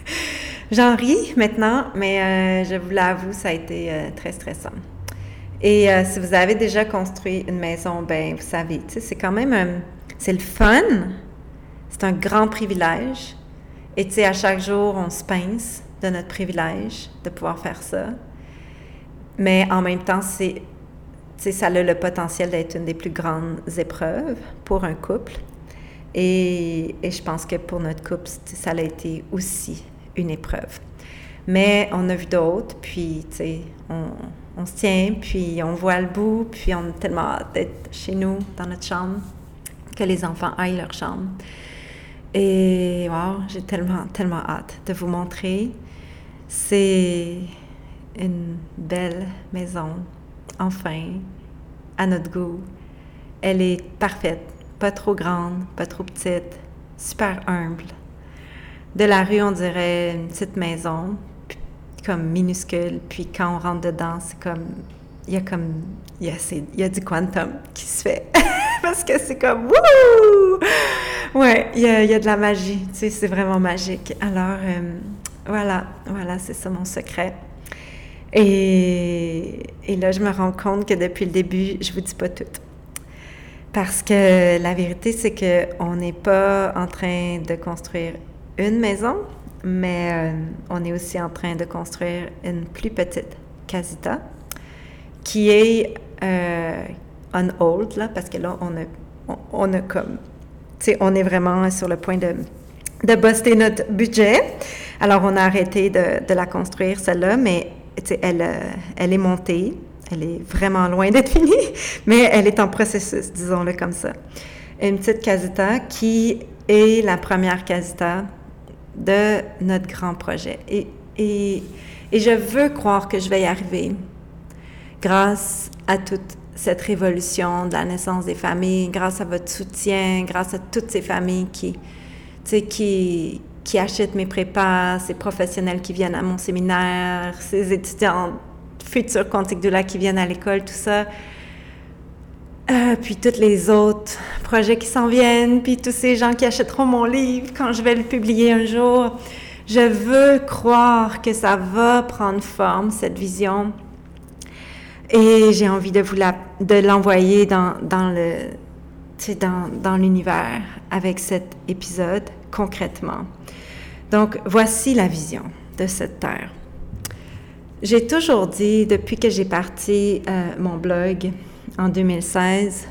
J'en ris maintenant, mais euh, je vous l'avoue, ça a été euh, très stressant. Et euh, si vous avez déjà construit une maison, ben vous savez, c'est quand même, c'est le fun, c'est un grand privilège. Et à chaque jour, on se pince de notre privilège de pouvoir faire ça. Mais en même temps, c'est, ça a le potentiel d'être une des plus grandes épreuves pour un couple. Et, je pense que pour notre couple, ça a été aussi une épreuve. Mais on a vu d'autres, puis, sais, on, se tient, puis on voit le bout, puis on est tellement hâte d'être chez nous, dans notre chambre, que les enfants aillent leur chambre. Et, wow, j'ai tellement, tellement hâte de vous montrer. C'est une belle maison, enfin, à notre goût. Elle est parfaite pas trop grande, pas trop petite, super humble. De la rue, on dirait une petite maison, comme minuscule. Puis quand on rentre dedans, c'est comme. Il y a comme. Il du quantum qui se fait. Parce que c'est comme. Wouh! Ouais, il y, a, il y a de la magie. Tu sais, c'est vraiment magique. Alors, euh, voilà, voilà, c'est ça mon secret. Et, là, je me rends compte que depuis le début, je vous dis pas tout. Parce que la vérité, c'est qu'on n'est pas en train de construire une maison, mais euh, on est aussi en train de construire une plus petite casita qui est euh, on hold, là, parce que là, on a, on, a comme, tu sais, on est vraiment sur le point de, de buster notre budget. Alors, on a arrêté de, de la construire, celle-là, mais elle, euh, elle est montée. Elle est vraiment loin d'être finie, mais elle est en processus, disons-le comme ça. Une petite casita qui est la première casita de notre grand projet. Et, et, et je veux croire que je vais y arriver grâce à toute cette révolution de la naissance des familles, grâce à votre soutien, grâce à toutes ces familles qui, qui, qui achètent mes prépas, ces professionnels qui viennent à mon séminaire, ces étudiants futurs Quantique Doula qui viennent à l'école, tout ça. Euh, puis tous les autres projets qui s'en viennent, puis tous ces gens qui achèteront mon livre quand je vais le publier un jour. Je veux croire que ça va prendre forme, cette vision. Et j'ai envie de vous de l'envoyer dans, dans le, dans, dans l'univers avec cet épisode concrètement. Donc, voici la vision de cette terre. J'ai toujours dit, depuis que j'ai parti euh, mon blog en 2016,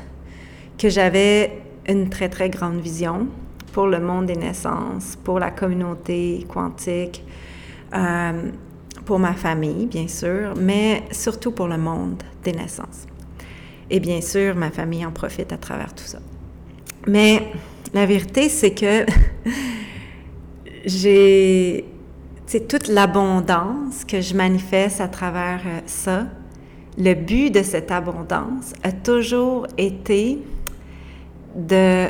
que j'avais une très, très grande vision pour le monde des naissances, pour la communauté quantique, euh, pour ma famille, bien sûr, mais surtout pour le monde des naissances. Et bien sûr, ma famille en profite à travers tout ça. Mais la vérité, c'est que j'ai c'est toute l'abondance que je manifeste à travers euh, ça. Le but de cette abondance a toujours été de,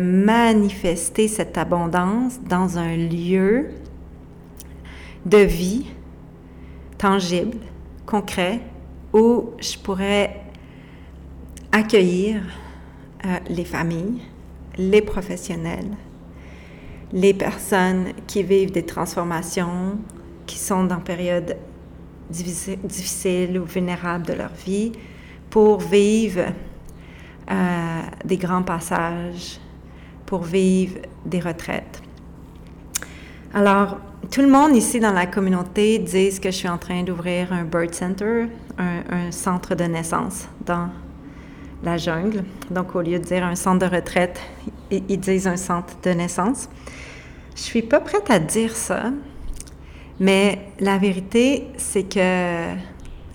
manifester cette abondance dans un lieu de vie tangible, concret, où je pourrais accueillir euh, les familles, les professionnels, les personnes qui vivent des transformations, qui sont dans période difficile ou vulnérable de leur vie, pour vivre euh, des grands passages, pour vivre des retraites. Alors, tout le monde ici dans la communauté dit que je suis en train d'ouvrir un bird center, un, centre de naissance dans la jungle. Donc, au lieu de dire un centre de retraite, ils disent un centre de naissance. Je suis pas prête à dire ça, mais la vérité, c'est que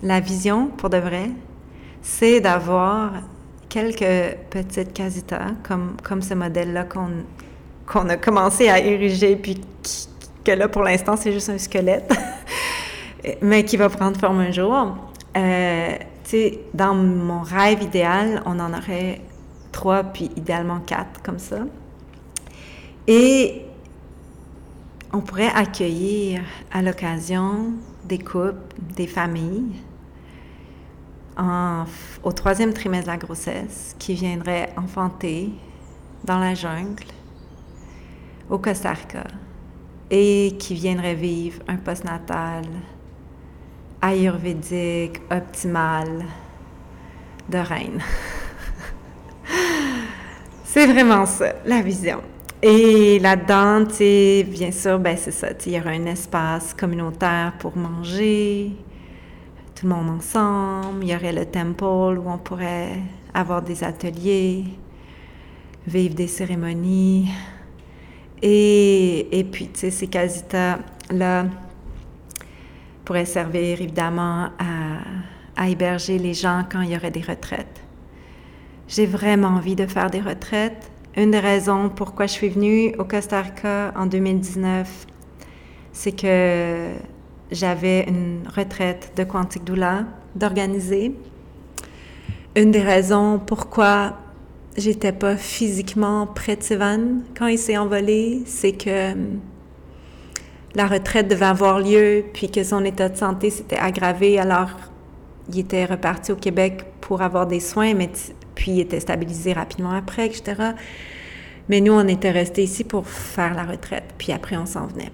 la vision, pour de vrai, c'est d'avoir quelques petites casitas, comme, comme ce modèle-là qu'on qu'on a commencé à ériger, puis que là, pour l'instant, c'est juste un squelette, mais qui va prendre forme un jour. Euh, dans mon rêve idéal, on en aurait trois, puis idéalement quatre, comme ça. Et on pourrait accueillir à l'occasion des couples, des familles, au troisième trimestre de la grossesse, qui viendraient enfanter dans la jungle, au Costa Rica, et qui viendraient vivre un postnatal ayurvédique, optimal, de reine. C'est vraiment ça, la vision. Et là-dedans, bien sûr, ben c'est ça, il y aura un espace communautaire pour manger, tout le monde ensemble. Il y aurait le temple où on pourrait avoir des ateliers, vivre des cérémonies. Et, et puis, tu sais, ces casitas-là pourraient servir évidemment à, à héberger les gens quand il y aurait des retraites. J'ai vraiment envie de faire des retraites une des raisons pourquoi je suis venue au Costa Rica en 2019, c'est que j'avais une retraite de Quantique Doula d'organiser. Une des raisons pourquoi j'étais pas physiquement près de Sivan quand il s'est envolé, c'est que hum, la retraite devait avoir lieu, puis que son état de santé s'était aggravé, alors il était reparti au Québec pour avoir des soins, mais puis il était stabilisé rapidement après, etc. Mais nous, on était restés ici pour faire la retraite, puis après, on s'en venait.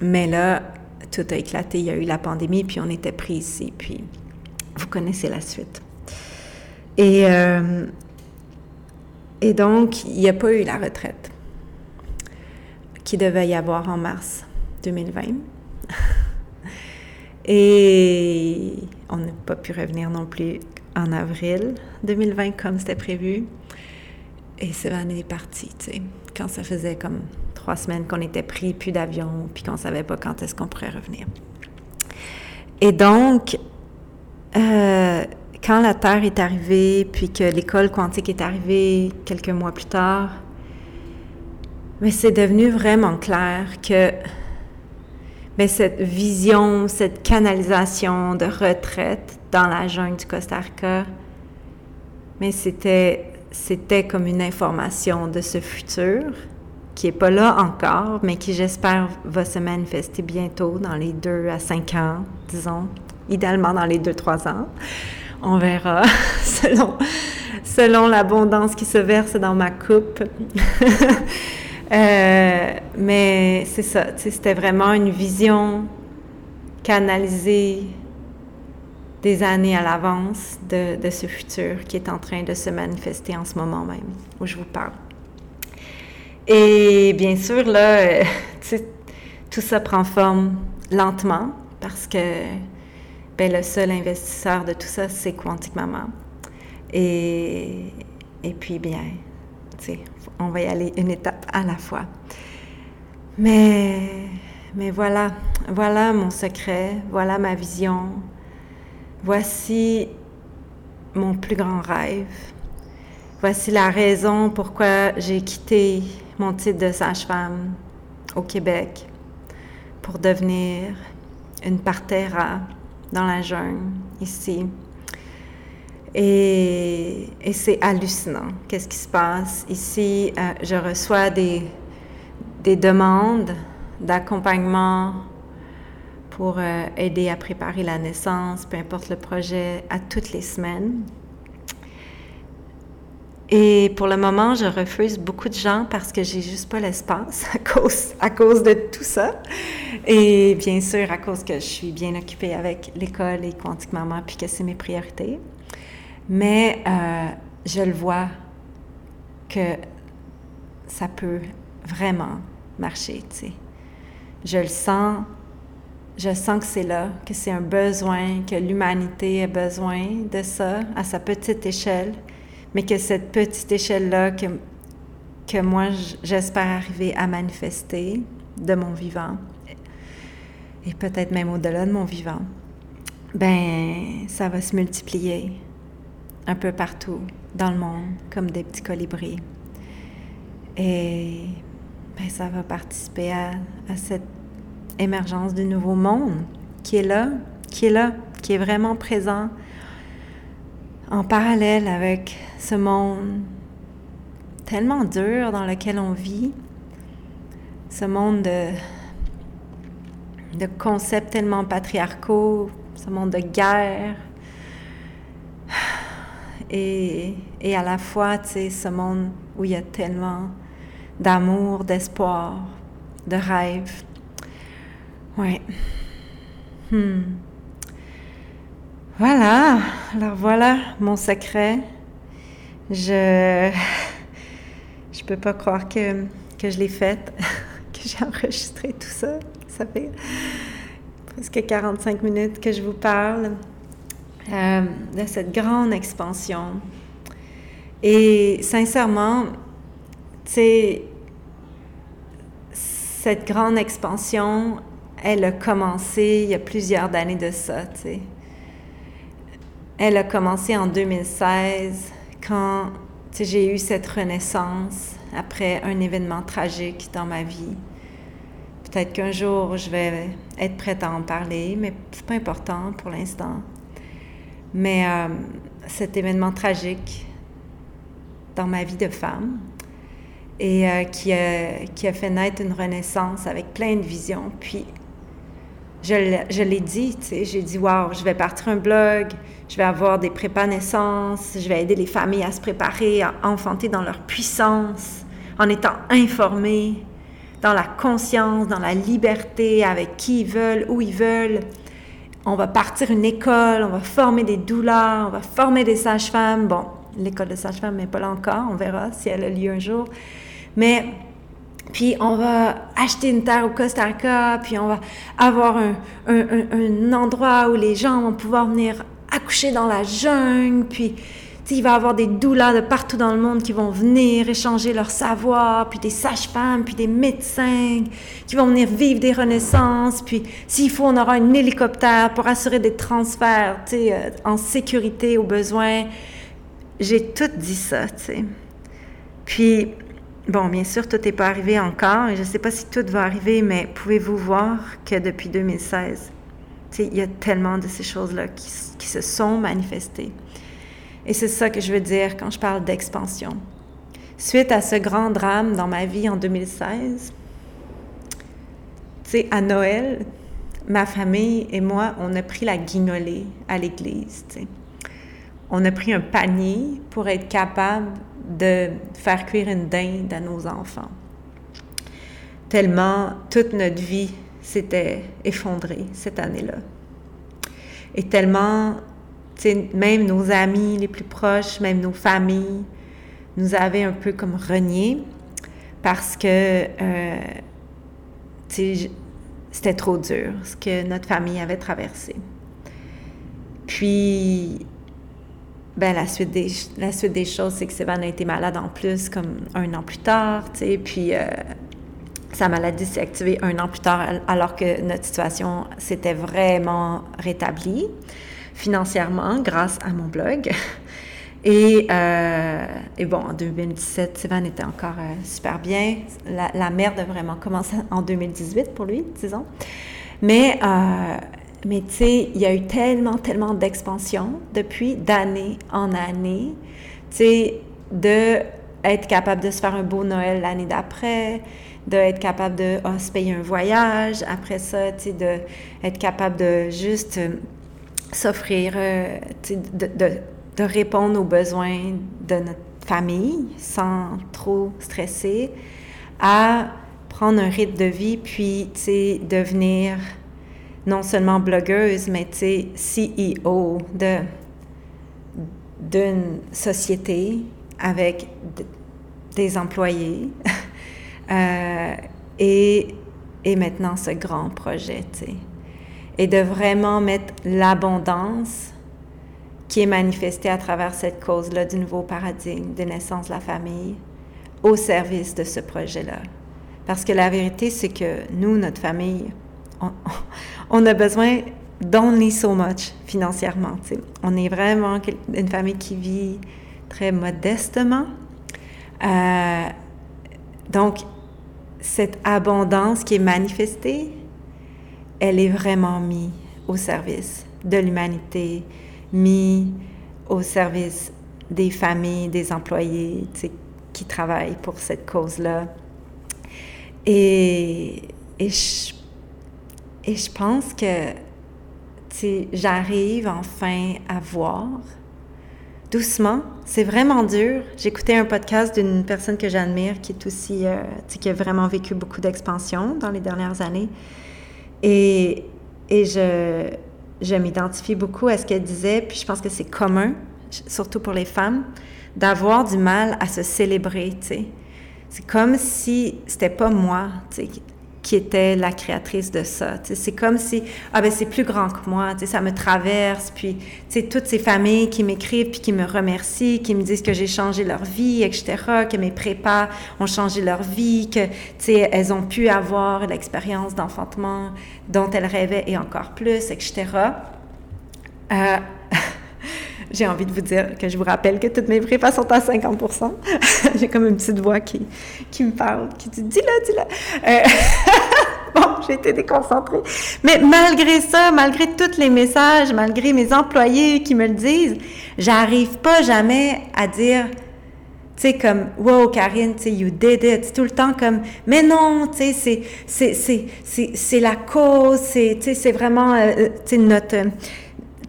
Mais là, tout a éclaté. Il y a eu la pandémie, puis on était pris ici. Puis vous connaissez la suite. Et, euh, et donc, il n'y a pas eu la retraite qui devait y avoir en mars 2020. et on n'a pas pu revenir non plus en avril 2020 comme c'était prévu. Et année est partie, tu sais, quand ça faisait comme trois semaines qu'on était pris, plus d'avion, puis qu'on savait pas quand est-ce qu'on pourrait revenir. Et donc, euh, quand la Terre est arrivée, puis que l'école quantique est arrivée quelques mois plus tard, mais c'est devenu vraiment clair que mais cette vision, cette canalisation de retraite dans la jungle du Costa Rica, mais c'était, c'était comme une information de ce futur qui n'est pas là encore, mais qui j'espère va se manifester bientôt dans les deux à cinq ans, disons, idéalement dans les deux, trois ans. On verra selon, selon l'abondance qui se verse dans ma coupe. Euh, mais c'est ça, c'était vraiment une vision canalisée des années à l'avance de, ce futur qui est en train de se manifester en ce moment même où je vous parle. Et bien sûr, là, euh, tout ça prend forme lentement parce que ben, le seul investisseur de tout ça, c'est Quantique Maman. Et, et puis, bien, on va y aller une étape à la fois. Mais, voilà, voilà mon secret, voilà ma vision, voici mon plus grand rêve, voici la raison pourquoi j'ai quitté mon titre de sage-femme au Québec pour devenir une partera dans la jungle ici et, c'est hallucinant. Qu'est-ce qui se passe? Ici, euh, je reçois des, des demandes d'accompagnement pour euh, aider à préparer la naissance, peu importe le projet, à toutes les semaines. Et pour le moment, je refuse beaucoup de gens parce que j'ai juste pas l'espace à cause, à cause de tout ça. Et bien sûr, à cause que je suis bien occupée avec l'école et Quantique Maman, puis que c'est mes priorités. Mais euh, je le vois que ça peut vraiment marcher, tu sais. Je le sens, je sens que c'est là, que c'est un besoin, que l'humanité a besoin de ça à sa petite échelle, mais que cette petite échelle-là que, que moi j'espère arriver à manifester de mon vivant, et peut-être même au-delà de mon vivant, ben ça va se multiplier un peu partout dans le monde, comme des petits colibris. Et ben, ça va participer à, cette émergence du nouveau monde qui est là, qui est là, qui est vraiment présent en parallèle avec ce monde tellement dur dans lequel on vit, ce monde de, de concepts tellement patriarcaux, ce monde de guerre, et, et à la fois, tu sais, ce monde où il y a tellement d'amour, d'espoir, de rêve. Ouais. Hmm. Voilà. Alors voilà mon secret. Je je peux pas croire que, que je l'ai fait, que j'ai enregistré tout ça. Ça fait presque 45 minutes que je vous parle. Euh, de cette grande expansion. Et sincèrement, tu sais, cette grande expansion, elle a commencé il y a plusieurs années de ça, tu sais. Elle a commencé en 2016 quand j'ai eu cette renaissance après un événement tragique dans ma vie. Peut-être qu'un jour je vais être prête à en parler, mais c'est pas important pour l'instant. Mais euh, cet événement tragique dans ma vie de femme et euh, qui, a, qui, a, fait naître une renaissance avec plein de visions. Puis, je, l'ai dit, tu sais, j'ai dit, wow, je vais partir un blog, je vais avoir des prépa naissances, je vais aider les familles à se préparer, à enfanter dans leur puissance, en étant informées, dans la conscience, dans la liberté, avec qui ils veulent, où ils veulent. On va partir une école, on va former des doulas, on va former des sages-femmes. Bon, l'école de sages-femmes n'est pas là encore, on verra si elle a lieu un jour. Mais puis on va acheter une terre au Costa Rica, puis on va avoir un, un, un, endroit où les gens vont pouvoir venir accoucher dans la jungle, puis il va y avoir des doulas de partout dans le monde qui vont venir échanger leur savoir, puis des sages-femmes, puis des médecins qui vont venir vivre des renaissances, puis s'il faut, on aura un hélicoptère pour assurer des transferts, euh, en sécurité au besoin. J'ai tout dit ça, tu sais. Puis, bon, bien sûr, tout n'est pas arrivé encore, et je ne sais pas si tout va arriver, mais pouvez-vous voir que depuis 2016, tu sais, il y a tellement de ces choses-là qui se sont manifestées. Et c'est ça que je veux dire quand je parle d'expansion. Suite à ce grand drame dans ma vie en 2016, tu sais, à Noël, ma famille et moi, on a pris la guignolée à l'église. On a pris un panier pour être capable de faire cuire une dinde à nos enfants. Tellement toute notre vie s'était effondrée cette année-là. Et tellement même nos amis les plus proches, même nos familles, nous avaient un peu comme renié parce que euh, c'était trop dur ce que notre famille avait traversé. Puis, ben, la, suite des, la suite des choses, c'est que Sévan a été malade en plus, comme un an plus tard, puis euh, sa maladie s'est activée un an plus tard, alors que notre situation s'était vraiment rétablie financièrement grâce à mon blog. Et, euh, et bon, en 2017, Sivan était encore euh, super bien. La, la, merde a vraiment commencé en 2018 pour lui, disons. Mais, euh, mais tu sais, il y a eu tellement, tellement d'expansion depuis, d'année en année. Tu sais, de être capable de se faire un beau Noël l'année d'après, d'être capable de oh, se payer un voyage, après ça, tu sais, d'être capable de juste s'offrir, euh, de, de, répondre aux besoins de notre famille sans trop stresser, à prendre un rythme de vie, puis devenir non seulement blogueuse, mais CEO d'une société avec des employés euh, et, et maintenant ce grand projet, et de vraiment mettre l'abondance qui est manifestée à travers cette cause-là du nouveau paradigme de naissance de la famille au service de ce projet-là. Parce que la vérité, c'est que nous, notre famille, on, a besoin d'only so much financièrement. On est vraiment une famille qui vit très modestement. Euh, donc, cette abondance qui est manifestée, elle est vraiment mise au service de l'humanité, mise au service des familles, des employés qui travaillent pour cette cause-là. Et, et, je, et je pense que j'arrive enfin à voir doucement. C'est vraiment dur. J'écoutais un podcast d'une personne que j'admire qui est aussi, euh, qui a vraiment vécu beaucoup d'expansion dans les dernières années. Et, et je, je m'identifie beaucoup à ce qu'elle disait, puis je pense que c'est commun, surtout pour les femmes, d'avoir du mal à se célébrer, tu sais. C'est comme si c'était pas moi, tu sais, qui était la créatrice de ça. C'est comme si, ah ben c'est plus grand que moi, ça me traverse, puis toutes ces familles qui m'écrivent, puis qui me remercient, qui me disent que j'ai changé leur vie, etc., que mes prépas ont changé leur vie, que elles ont pu avoir l'expérience d'enfantement dont elles rêvaient et encore plus, etc. j'ai envie de vous dire que je vous rappelle que toutes mes prépas sont à 50% J'ai comme une petite voix qui, qui me parle, qui dit Dis-le, dis-le. Euh, bon, j'ai été déconcentrée. Mais malgré ça, malgré tous les messages, malgré mes employés qui me le disent, j'arrive pas jamais à dire tu sais, comme, wow, Karine, tu sais, you did it. Tout le temps comme, mais non, tu sais, c'est la cause, c'est vraiment, euh, euh, tu sais, notre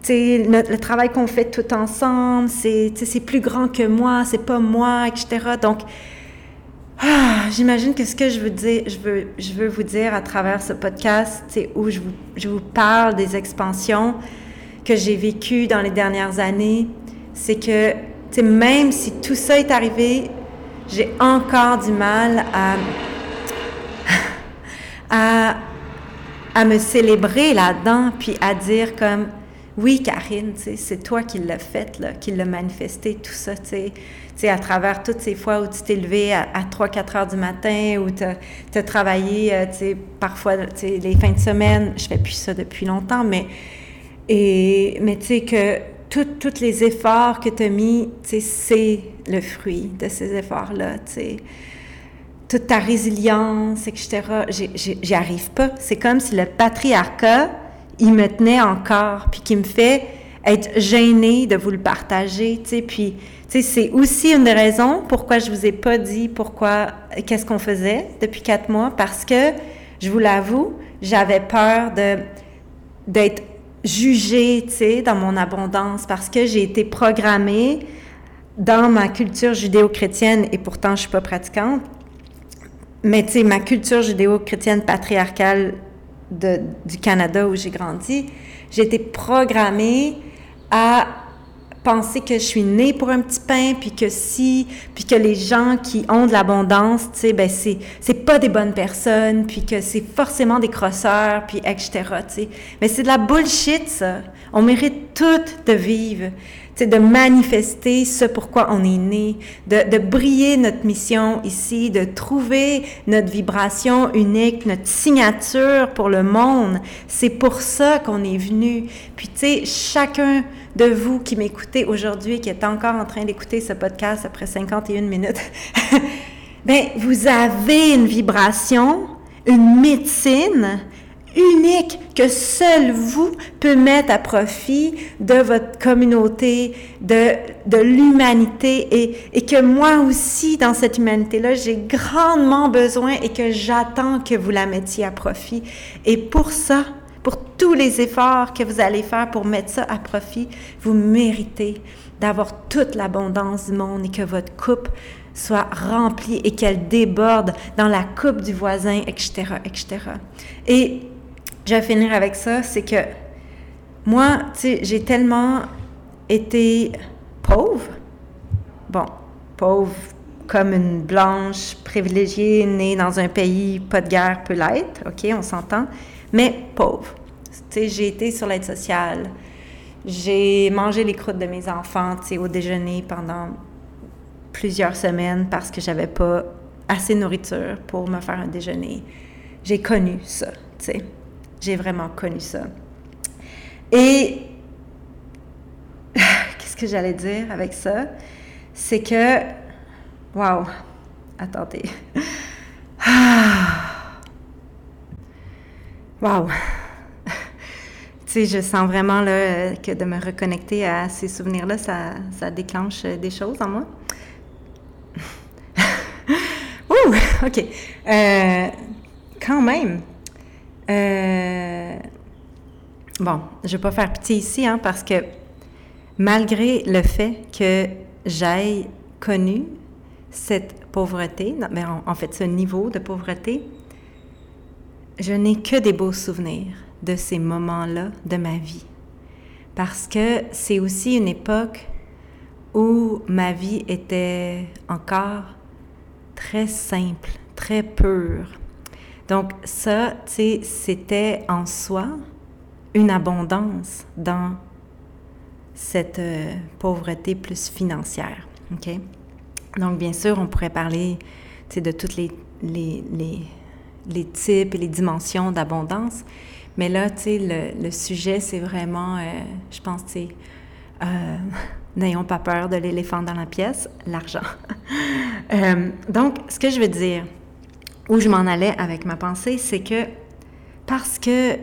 le, le, travail qu'on fait tout ensemble, c'est plus grand que moi, c'est pas moi, etc. Donc, Ah, j'imagine que ce que je veux dire, je veux, je veux vous dire à travers ce podcast, c'est où je vous, je vous parle des expansions que j'ai vécues dans les dernières années, c'est que, même si tout ça est arrivé, j'ai encore du mal à, à, à me célébrer là-dedans, puis à dire comme, oui, Karine, c'est toi qui l'as fait, qui l'as manifesté, tout ça, tu à travers toutes ces fois où tu t'es levé à, 3-4 heures du matin, où tu as, travaillé, euh, parfois, les fins de semaine, je fais plus ça depuis longtemps, mais, tu sais, que tous les efforts que tu as mis, c'est le fruit de ces efforts-là, toute ta résilience, etc. J'y arrive pas. C'est comme si le patriarcat il me tenait encore, puis qui me fait être gênée de vous le partager, tu sais, puis, tu sais, c'est aussi une des raisons pourquoi je vous ai pas dit pourquoi, qu'est-ce qu'on faisait depuis quatre mois, parce que, je vous l'avoue, j'avais peur de, d'être jugée, tu sais, dans mon abondance, parce que j'ai été programmée dans ma culture judéo-chrétienne, et pourtant je suis pas pratiquante, mais tu sais, ma culture judéo-chrétienne patriarcale du Canada où j'ai grandi, j'ai été programmée à penser que je suis née pour un petit pain, puis que si, puis que les gens qui ont de l'abondance, tu sais, ben c'est, c'est pas des bonnes personnes, puis que c'est forcément des crosseurs, puis etc., tu sais. Mais c'est de la bullshit, ça. On mérite toutes de vivre de manifester ce pourquoi on est né, de, de, briller notre mission ici, de trouver notre vibration unique, notre signature pour le monde. C'est pour ça qu'on est venu. Puis, tu sais, chacun de vous qui m'écoutez aujourd'hui, qui est encore en train d'écouter ce podcast après 51 minutes, ben, vous avez une vibration, une médecine unique que seul vous peut mettre à profit de votre communauté, de, de l'humanité et, et que moi aussi, dans cette humanité-là, j'ai grandement besoin et que j'attends que vous la mettiez à profit. Et pour ça, pour tous les efforts que vous allez faire pour mettre ça à profit, vous méritez d'avoir toute l'abondance du monde et que votre coupe soit remplie et qu'elle déborde dans la coupe du voisin, etc., etc. Et je vais finir avec ça, c'est que moi, tu sais, j'ai tellement été pauvre. Bon, pauvre comme une blanche privilégiée née dans un pays pas de guerre peut l'être, OK, on s'entend, mais pauvre. Tu sais, j'ai été sur l'aide sociale. J'ai mangé les croûtes de mes enfants, tu sais, au déjeuner pendant plusieurs semaines parce que j'avais pas assez de nourriture pour me faire un déjeuner. J'ai connu ça, tu sais. J'ai vraiment connu ça. Et qu'est-ce que j'allais dire avec ça? C'est que, wow, attendez. Wow. tu sais, je sens vraiment là, que de me reconnecter à ces souvenirs-là, ça, ça déclenche des choses en moi. Ouh, OK. Euh, quand même, euh, bon, je ne vais pas faire pitié ici, hein, parce que malgré le fait que j'aille connu cette pauvreté, mais en, fait ce niveau de pauvreté, je n'ai que des beaux souvenirs de ces moments-là de ma vie. Parce que c'est aussi une époque où ma vie était encore très simple, très pure, donc ça, c'était en soi une abondance dans cette euh, pauvreté plus financière. OK? Donc, bien sûr, on pourrait parler de tous les, types et les dimensions d'abondance, mais là, le, sujet, c'est vraiment, euh, je pense, euh, n'ayons pas peur de l'éléphant dans la pièce, l'argent. donc, ce que je veux dire, où je m'en allais avec ma pensée, c'est que parce que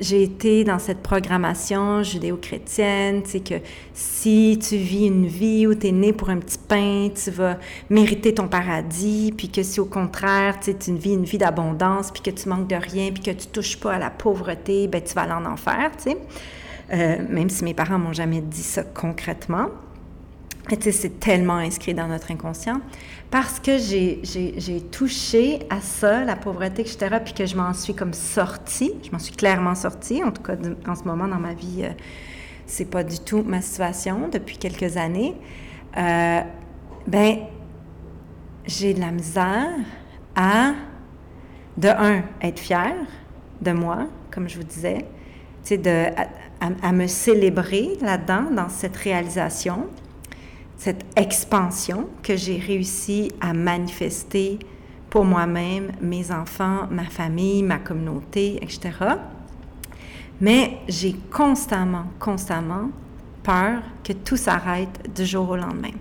j'ai été dans cette programmation judéo-chrétienne, c'est que si tu vis une vie où tu es né pour un petit pain, tu vas mériter ton paradis, puis que si au contraire, tu vis une vie d'abondance, puis que tu manques de rien, puis que tu touches pas à la pauvreté, ben tu vas aller en enfer, tu sais. Euh, même si mes parents m'ont jamais dit ça concrètement. c'est tellement inscrit dans notre inconscient parce que j'ai touché à ça, la pauvreté, etc., puis que je m'en suis comme sortie, je m'en suis clairement sortie, en tout cas en ce moment dans ma vie, euh, c'est pas du tout ma situation depuis quelques années. Euh, ben, j'ai de la misère à, de un, être fière de moi, comme je vous disais, de, à me célébrer là-dedans, dans cette réalisation cette expansion que j'ai réussi à manifester pour moi-même, mes enfants, ma famille, ma communauté, etc. Mais j'ai constamment, constamment peur que tout s'arrête du jour au lendemain.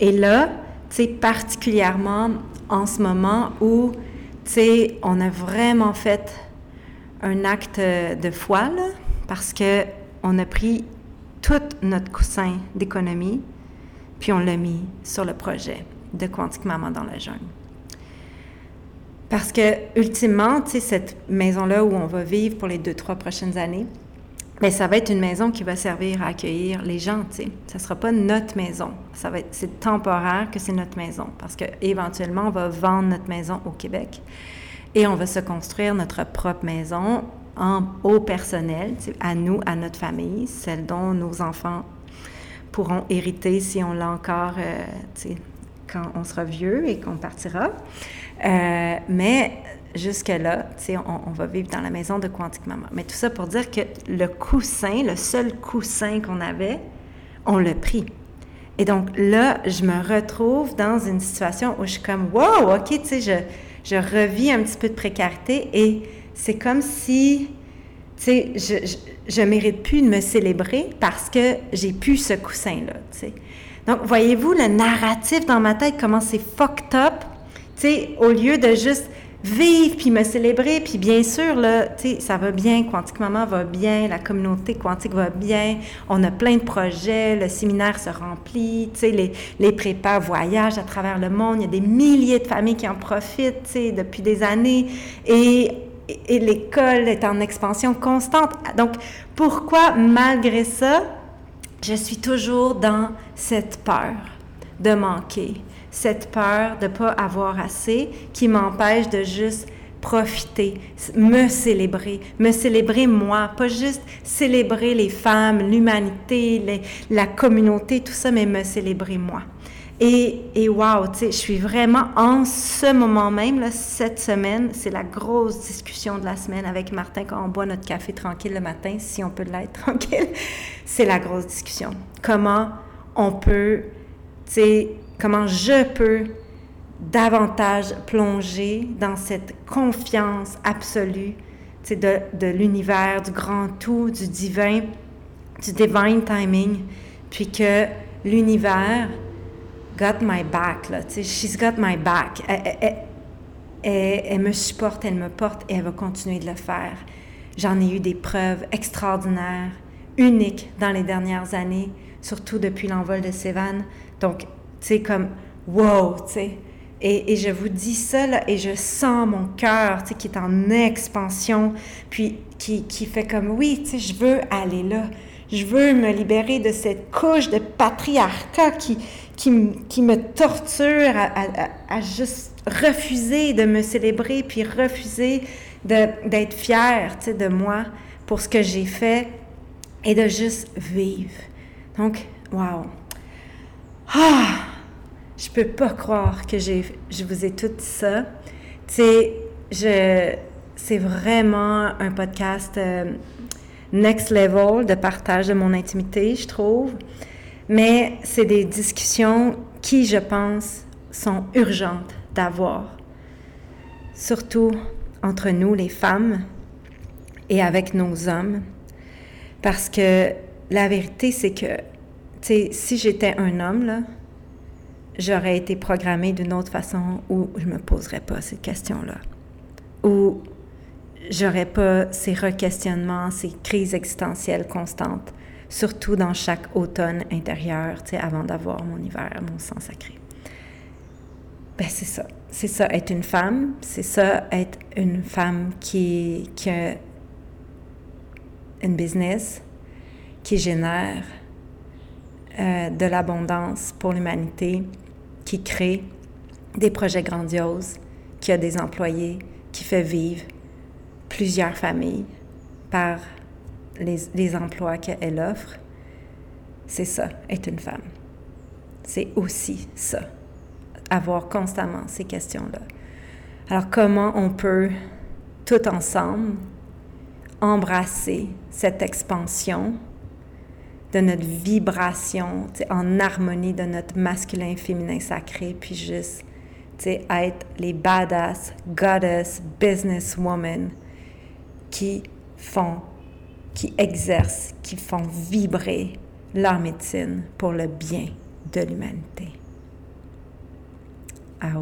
Et là, tu sais, particulièrement en ce moment où, tu sais, on a vraiment fait un acte de foi, là, parce que on a pris tout notre coussin d'économie, puis on l'a mis sur le projet de Quantique Maman dans la jungle. Parce que, ultimement, tu sais, cette maison-là où on va vivre pour les deux, trois prochaines années, mais ça va être une maison qui va servir à accueillir les gens, tu sais. Ça sera pas notre maison. Ça va être, c'est temporaire que c'est notre maison. Parce que, éventuellement, on va vendre notre maison au Québec et on va se construire notre propre maison en, au personnel, à nous, à notre famille, celle dont nos enfants pourront hériter si on l'a encore, euh, quand on sera vieux et qu'on partira. Euh, mais jusque-là, on, on va vivre dans la maison de Quantique Maman. Mais tout ça pour dire que le coussin, le seul coussin qu'on avait, on l'a pris. Et donc là, je me retrouve dans une situation où je suis comme, wow, OK, tu sais, je, je revis un petit peu de précarité et c'est comme si sais, je, je, mérite plus de me célébrer parce que j'ai plus ce coussin-là, tu sais. Donc, voyez-vous le narratif dans ma tête, comment c'est fucked up, tu sais, au lieu de juste vivre puis me célébrer, puis bien sûr, là, tu sais, ça va bien, Quantique Maman va bien, la communauté quantique va bien, on a plein de projets, le séminaire se remplit, tu sais, les, les prépas voyagent à travers le monde, il y a des milliers de familles qui en profitent, tu sais, depuis des années, et et l'école est en expansion constante. Donc, pourquoi, malgré ça, je suis toujours dans cette peur de manquer, cette peur de ne pas avoir assez qui m'empêche de juste profiter, me célébrer, me célébrer moi, pas juste célébrer les femmes, l'humanité, la communauté, tout ça, mais me célébrer moi. Et, et wow, tu sais, je suis vraiment en ce moment même, là, cette semaine, c'est la grosse discussion de la semaine avec Martin quand on boit notre café tranquille le matin, si on peut l'être tranquille. C'est la grosse discussion. Comment on peut, tu sais, comment je peux davantage plonger dans cette confiance absolue, de, de l'univers, du grand tout, du divin, du divine timing, puis que l'univers got my back, là, tu sais, she's got my back. Elle, elle, me supporte, elle me porte et elle va continuer de le faire. J'en ai eu des preuves extraordinaires, uniques dans les dernières années, surtout depuis l'envol de Sévan. Donc, tu sais, comme, wow, tu sais. Et, et, je vous dis ça, là, et je sens mon cœur, tu sais, qui est en expansion, puis qui, qui fait comme, oui, tu sais, je veux aller là. Je veux me libérer de cette couche de patriarcat qui, qui, me torture à, juste refuser de me célébrer, puis refuser d'être fière de moi pour ce que j'ai fait et de juste vivre. Donc, wow. Ah! Je peux pas croire que je vous ai tout ça. Tu sais, c'est vraiment un podcast euh, next level de partage de mon intimité, je trouve. Mais c'est des discussions qui, je pense, sont urgentes d'avoir, surtout entre nous, les femmes, et avec nos hommes, parce que la vérité, c'est que, tu sais, si j'étais un homme, là, j'aurais été programmée d'une autre façon où je me poserais pas ces questions-là, où j'aurais pas ces requestionnements, ces crises existentielles constantes surtout dans chaque automne intérieur, tu sais, avant d'avoir mon hiver, mon sang sacré. Ben, c'est ça. C'est ça, être une femme. C'est ça, être une femme qui, qui a une business qui génère euh, de l'abondance pour l'humanité, qui crée des projets grandioses, qui a des employés, qui fait vivre plusieurs familles par les, emplois qu'elle offre, c'est ça, être une femme. C'est aussi ça, avoir constamment ces questions-là. Alors comment on peut tout ensemble embrasser cette expansion de notre vibration en harmonie de notre masculin féminin sacré, puis juste être les badass, goddess, businesswoman qui font, qui exercent, qui font vibrer leur médecine pour le bien de l'humanité. Ah